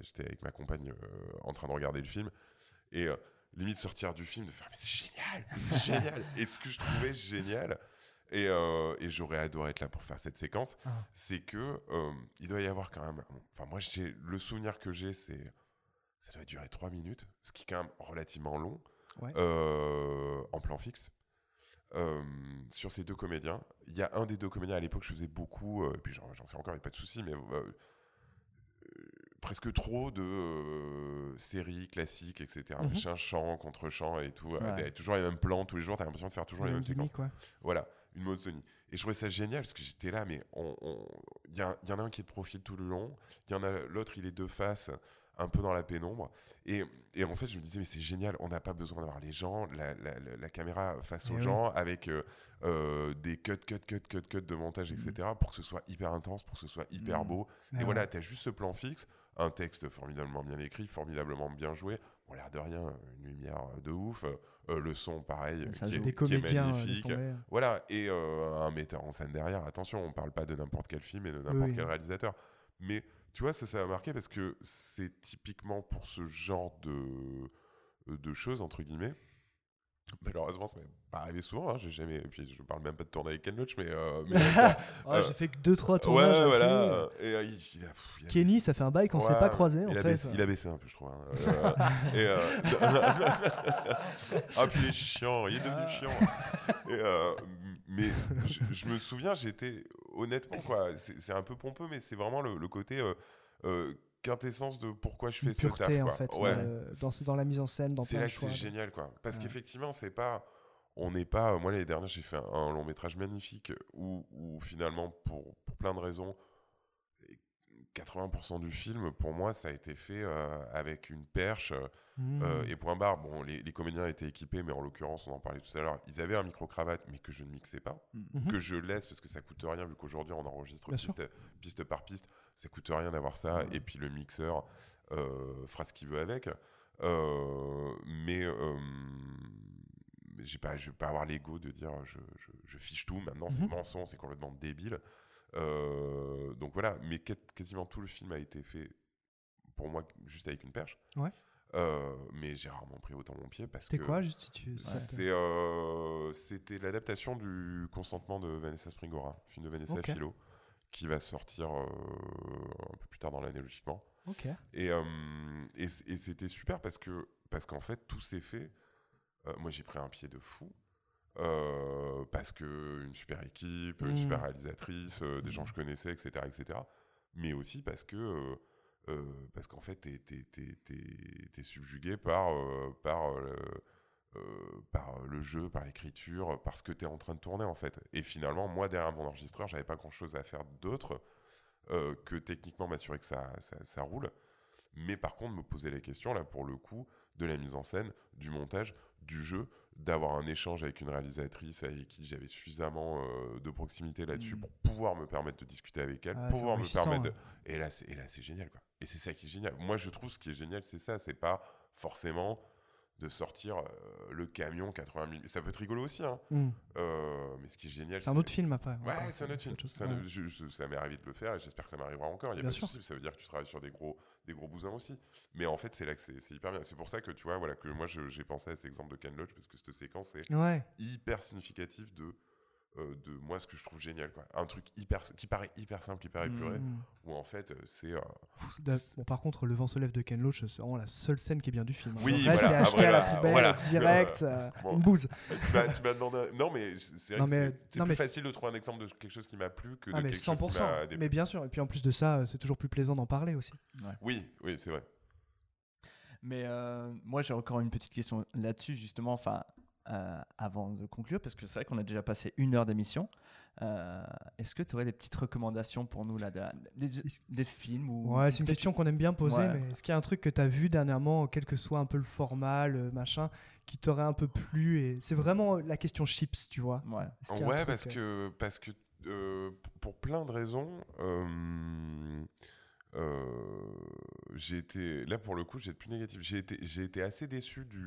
j'étais avec ma compagne euh, en train de regarder le film et euh, limite sortir du film de faire mais c'est génial, c'est (laughs) génial. Et ce que je trouvais génial et, euh, et j'aurais adoré être là pour faire cette séquence, Ah. c'est que il doit y avoir quand même. Enfin moi j'ai le souvenir que j'ai c'est ça doit durer trois minutes, ce qui est quand même relativement long Ouais. euh, en plan fixe. Euh, sur ces deux comédiens, il y a un des deux comédiens à l'époque, je faisais beaucoup, euh, et puis j'en j'en fais encore, il n'y a pas de souci, mais euh, presque trop de séries classiques, etc. Mhm. Machin, chant contre chant et tout. Ouais. toujours les mêmes plans tous les jours, t'as l'impression de faire toujours les mêmes séquences. Voilà, une monotonie. Et je trouvais ça génial parce que j'étais là, mais on- on- il y, a- il y en a un qui est de profil tout le long, il y en a l'autre, il est de face, un peu dans la pénombre. Et, et en fait, je me disais, mais c'est génial, on n'a pas besoin d'avoir les gens, la, la- la- la caméra face Eh aux oui. gens, avec euh, euh, des cuts, cuts, cuts, cuts, cuts de montage, etc., pour que ce soit hyper intense, pour que ce soit hyper Mm. beau. Mais Et ouais. voilà, tu as juste ce plan fixe, un texte formidablement bien écrit, formidablement bien joué. Bon, l'air de rien, une lumière de ouf, euh, le son pareil, Ça qui, est, Des qui est comédiens, euh, laisse magnifique. tomber. Voilà, et euh, un metteur en scène derrière. Attention, on parle pas de n'importe quel film et de n'importe oui. quel réalisateur. Mais tu vois, ça, ça m'a marqué parce que c'est typiquement pour ce genre de, de choses, entre guillemets. Malheureusement, ça m'est pas arrivé souvent. Hein, j'ai jamais. Et puis, je parle même pas de tourner avec Ken Loach, mais. euh, (laughs) mais Oh, Euh, J'ai fait que 2-3 ouais, tournages. avec lui. voilà. Et euh, il, il a, pff, il a Kenny, ça fait un bail qu'on s'est Ouais, pas croisé en il a, fait. baissé, il a baissé un peu, je trouve. hein. Euh, et, euh, (laughs) ah, puis il est chiant, il est devenu Ah. chiant. Et, euh, mais je, je me souviens, j'étais honnêtement, quoi, c'est un peu pompeux, mais c'est vraiment le, le côté euh, euh, quintessence de pourquoi je fais ce taf. en Quoi. fait, Ouais. euh, dans, dans la mise en scène, dans C'est là que c'est génial, quoi. Parce Ouais. qu'effectivement, c'est pas. On n'est pas. Moi, l'année dernière, j'ai fait un, un long métrage magnifique où, où finalement, pour, pour plein de raisons, 80% du film, pour moi, ça a été fait euh, avec une perche Mmh. euh, et point barre. Bon, les, les comédiens étaient équipés, mais en l'occurrence, on en parlait tout à l'heure, ils avaient un micro-cravate, mais que je ne mixais pas, Mhm. que je laisse parce que ça coûte rien, vu qu'aujourd'hui, on enregistre piste, piste par piste. Ça coûte rien d'avoir ça, et puis le mixeur euh, fera ce qu'il veut avec. Euh, mais euh, j'ai pas, je vais pas avoir l'ego de dire je, je- je fiche tout. Maintenant, c'est mensonge, c'est complètement débile. Euh, donc voilà, mais quas- quasiment tout le film a été fait pour moi juste avec une perche. Ouais. Euh, mais j'ai rarement pris autant mon pied parce C'était que quoi, juste si tu. euh, c'était l'adaptation du consentement de Vanessa Springora, film de Vanessa. Philo, qui va sortir euh, un peu plus tard dans l'année logiquement. Et, et, c'était super parce que parce qu'en fait tout s'est fait. moi j'ai pris un pied de fou euh, parce que une super équipe, une Mm. super réalisatrice, euh, des gens que je connaissais, etc., etc. Mais aussi parce que euh, parce qu'en fait t'es t'es subjugué par par par le jeu, par l'écriture, par ce que tu es en train de tourner en fait. Et finalement, moi derrière mon enregistreur, j'avais pas grand chose à faire d'autre que techniquement m'assurer que ça, ça, ça roule. Mais par contre, me poser la question, là, pour le coup, de la mise en scène, du montage, du jeu, d'avoir un échange avec une réalisatrice avec qui j'avais suffisamment euh, de proximité là-dessus Mm. pour pouvoir me permettre de discuter avec elle, Ah, pouvoir me permettre de... hein. Et là, c'est et là, c'est génial, quoi. Et c'est ça qui est génial. Moi, je trouve ce qui est génial, c'est ça. C'est pas forcément de sortir euh, le camion 80 000. Ça peut être rigolo aussi, hein. Mmh. Euh, mais ce qui est génial, C'est un autre film après. Ouais, c'est un autre film. autre. Ça, Ouais. je- je- ça m'est arrivé de le faire et j'espère que ça m'arrivera encore. Il y a Bien pas de sûr. souci, ça veut dire que tu travailles sur des gros, des gros bousins aussi. Mais en fait, c'est là que c'est hyper bien. C'est pour ça que tu vois, voilà, que moi j'ai pensé à cet exemple de Ken Loach parce que cette séquence est Ouais. hyper significative de, de moi ce que je trouve génial. Quoi. Un truc hyper, qui paraît hyper simple, hyper épuré, Mmh. où en fait euh, c'est. euh, Bon, par contre, Le vent se lève de Ken Loach, c'est vraiment la seule scène qui est bien du film. Oui, le reste voilà, est acheté après, à la bah, poubelle, voilà. direct, euh, (laughs) Bon. une bouse. tu m'as tu m'as demandé. Non, mais c'est vrai c'est- plus facile de trouver un exemple de quelque chose qui m'a plu que Ah, de mais quelque chose qui 100%. m'a déplu. Mais bien sûr. Et puis en plus de ça, euh, c'est toujours plus plaisant d'en parler aussi. Oui, oui, c'est vrai. Mais euh, moi, j'ai encore une petite question là-dessus, justement, enfin, euh, avant de conclure, parce que c'est vrai qu'on a déjà passé une heure d'émission. Euh, Est-ce que tu aurais des petites recommandations pour nous, là, de- des, des films ou Ouais, c'est une question qu'on aime bien poser, Ouais. mais est-ce qu'il y a un truc que tu as vu dernièrement, quel que soit un peu le format, le machin, qui t'aurait un peu plu et C'est vraiment la question chips, tu vois. Ouais. Parce euh, que, parce que euh, pour plein de raisons, euh, euh, j'ai été, là pour le coup, j'ai été plus négatif. J'ai été, j'ai été assez déçu du.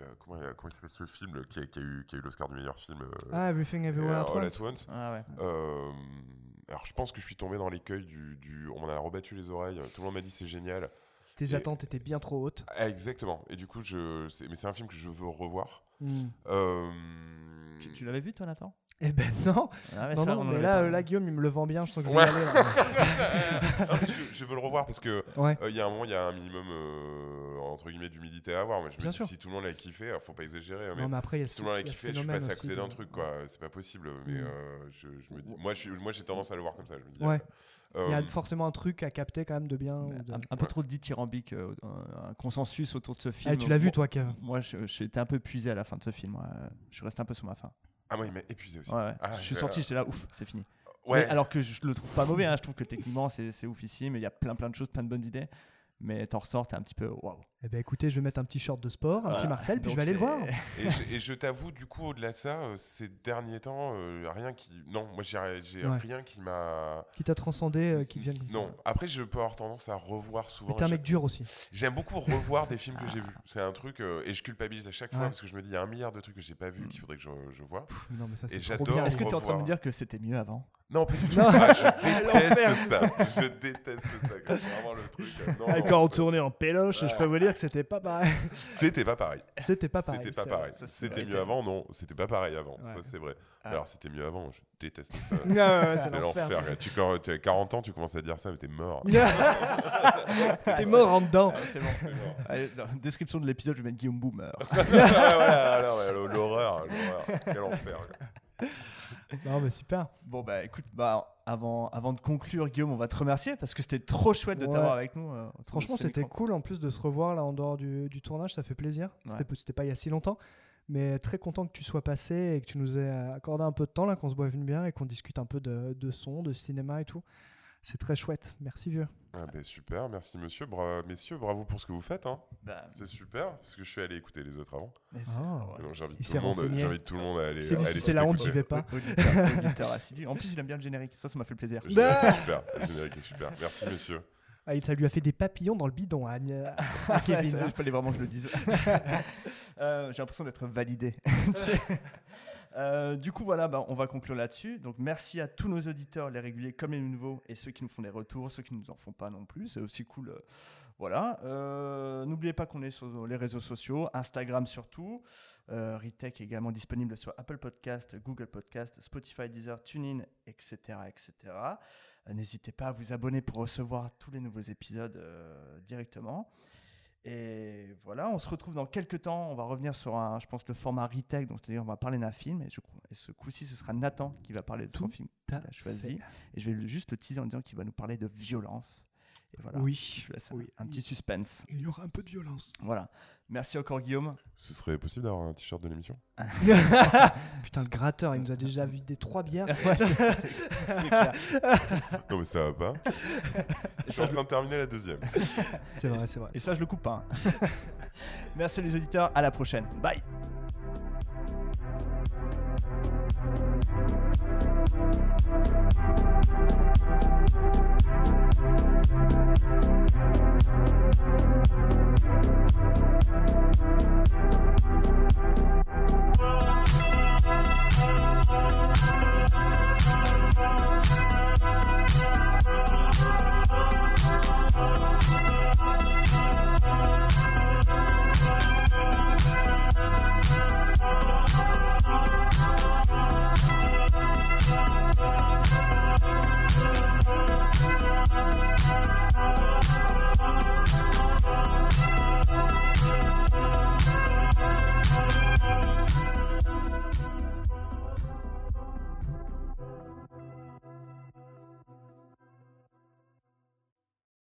euh, comment, comment il s'appelle ce film là, qui a, qui a eu, qui a eu l'Oscar du meilleur film euh, Ah, Everything Everywhere euh, at All at Once. Ah ouais. Euh, alors je pense que je suis tombé dans l'écueil du, du- On m'en a rebattu les oreilles, tout le monde m'a dit c'est génial. Tes Et- attentes étaient bien trop hautes. Ah, exactement. Et du coup, je, mais c'est un film que je veux revoir. Hmm. Euh, Tu, tu l'avais vu, toi, Nathan? Eh ben non, Ah ouais, non, ça, non, mais là, euh, là, Guillaume, il me le vend bien, je sens que je Ouais. vais y aller. là. (laughs) Non, mais je, je veux le revoir parce que Ouais. euh, il y a un moment, il y a un minimum euh, entre guillemets d'humilité à avoir. Mais je me Bien dis sûr. si tout le monde l'a kiffé, alors faut pas exagérer. hein, Mais Non, mais après, si tout le monde l'a kiffé, je suis passé à côté d'un de- truc, quoi. C'est pas possible. Mais Mm. euh, je, je me dis, moi, je, suis- moi, j'ai tendance à le voir comme ça. Je me dis, Ouais. Il y a forcément un truc à capter quand même de bien. ou de- un, un peu trop dithyrambique, euh, un, un consensus autour de ce film. Ah, tu l'as vu, toi, Kev? Moi, j'étais un peu épuisé à la fin de ce film. ouais. Je suis resté un peu sur ma fin. Ah, moi, il m'a épuisé aussi. Ouais, ouais. Ah, je suis je- sorti, j'étais là, ouf, c'est fini. Ouais. Mais alors que je le trouve pas mauvais, hein, je trouve que techniquement c'est c'est ouf ici, mais il y a plein plein de choses, plein de bonnes idées. Mais t'en ressors, t'es un petit peu waouh. Eh ben écoutez, je vais mettre un petit short de sport, un Voilà. petit Marcel, puis je vais aller le voir. (laughs) Et je, t'avoue, du coup, au-delà de ça, euh, ces derniers temps, euh, rien qui. Non, moi, j'ai Ouais. rien qui m'a. Qui t'a transcendé, euh, qui viennent comme ça. Non, après, je peux avoir tendance à revoir souvent. Mais t'es un mec dur aussi. J'aime beaucoup revoir des films que j'ai vus. C'est un truc. euh, et je culpabilise à chaque fois Ouais. parce que je me dis, il y a un milliard de trucs que j'ai pas vus qu'il faudrait que je, je vois. Pff, Non, mais ça, c'est bien. Est-ce que t'es en train de me dire que c'était mieux avant? Non, pas du tout. Non. Ah, je (laughs) déteste ça. Je déteste ça. C'est vraiment le truc. non, Ah, non, Quand on tournait en péloche, je peux vous dire que c'était pas pareil. C'était pas pareil. C'était pas pareil. C'était pas pareil. C'était mieux avant, non. C'était pas pareil avant. Ouais. Ça, c'est vrai. Ah. Alors, c'était mieux avant. Je déteste ça. (laughs) Ouais, c'est l'enfer. Tu, quand tu as 40 ans, tu commences à dire ça, mais t'es mort. (laughs) T'es mort en dedans. Ah, C'est bon. Allez, dans la description de l'épisode, je vais mettre Guillaume Boomer. Ouais, voilà, alors, ouais, l'horreur, l'horreur. Quel enfer. Non, mais super. Bon bah écoute, bah avant, avant de conclure, Guillaume, on va te remercier parce que c'était trop chouette de Ouais. t'avoir avec nous. euh, Franchement, c'était cool en plus de se revoir là en dehors du, du tournage, ça fait plaisir. Ouais. C'était pas il y a si longtemps, mais très content que tu sois passé et que tu nous aies accordé un peu de temps là, qu'on se boive une bière et qu'on discute un peu de, de son, de cinéma et tout. C'est très chouette. Merci vieux. Ah, ben, super, merci monsieur. Bra- messieurs, bravo pour ce que vous faites. hein. Bah, C'est super, parce que je suis allé écouter les autres avant. Ah. ouais. Donc, j'invite tout, le monde- tout le monde à aller. C'est la honte, j'y vais pas. Auditeur, auditeur assidu. En plus, il aime bien le générique. Ça, ça m'a fait plaisir. Est super. Le générique est super. Merci messieurs. Ah, ça lui a fait des papillons dans le bidon Agne- (laughs) à Kevin. Ouais, ça, hein. il fallait vraiment que je le dise. (laughs) Euh, J'ai l'impression d'être validé. (laughs) Euh, du coup, voilà, bah, on va conclure là-dessus. Donc, merci à tous nos auditeurs, les réguliers comme les nouveaux, et ceux qui nous font des retours, ceux qui nous en font pas non plus. C'est aussi cool. euh, voilà. Euh, N'oubliez pas qu'on est sur les réseaux sociaux, Instagram surtout. Euh, Retech est également disponible sur Apple Podcast, Google Podcast, Spotify, Deezer, TuneIn, etc. etc. N'hésitez pas à vous abonner pour recevoir tous les nouveaux épisodes directement. Et voilà, on se retrouve dans quelques temps. On va revenir sur un, je pense, le format retake, donc c'est-à-dire on va parler d'un film. Et, je crois, et ce coup-ci, ce sera Nathan qui va parler de son Tout film qu'il a choisi. fait. Et je vais juste le teaser en disant qu'il va nous parler de violence. Et voilà. Oui. Je laisse un- oui. un petit suspense. Il y aura un peu de violence. Voilà. Merci encore Guillaume. Ce serait possible d'avoir un t-shirt de l'émission? (laughs) Putain, le gratteur, il nous a déjà (laughs) vidé trois bières. Ouais, c'est- c'est- c'est clair. Non, mais ça va pas. Je suis en train de terminer la deuxième. C'est vrai, c'est vrai. Et ça, je le coupe pas. hein. (laughs) Merci les auditeurs. À la prochaine. Bye.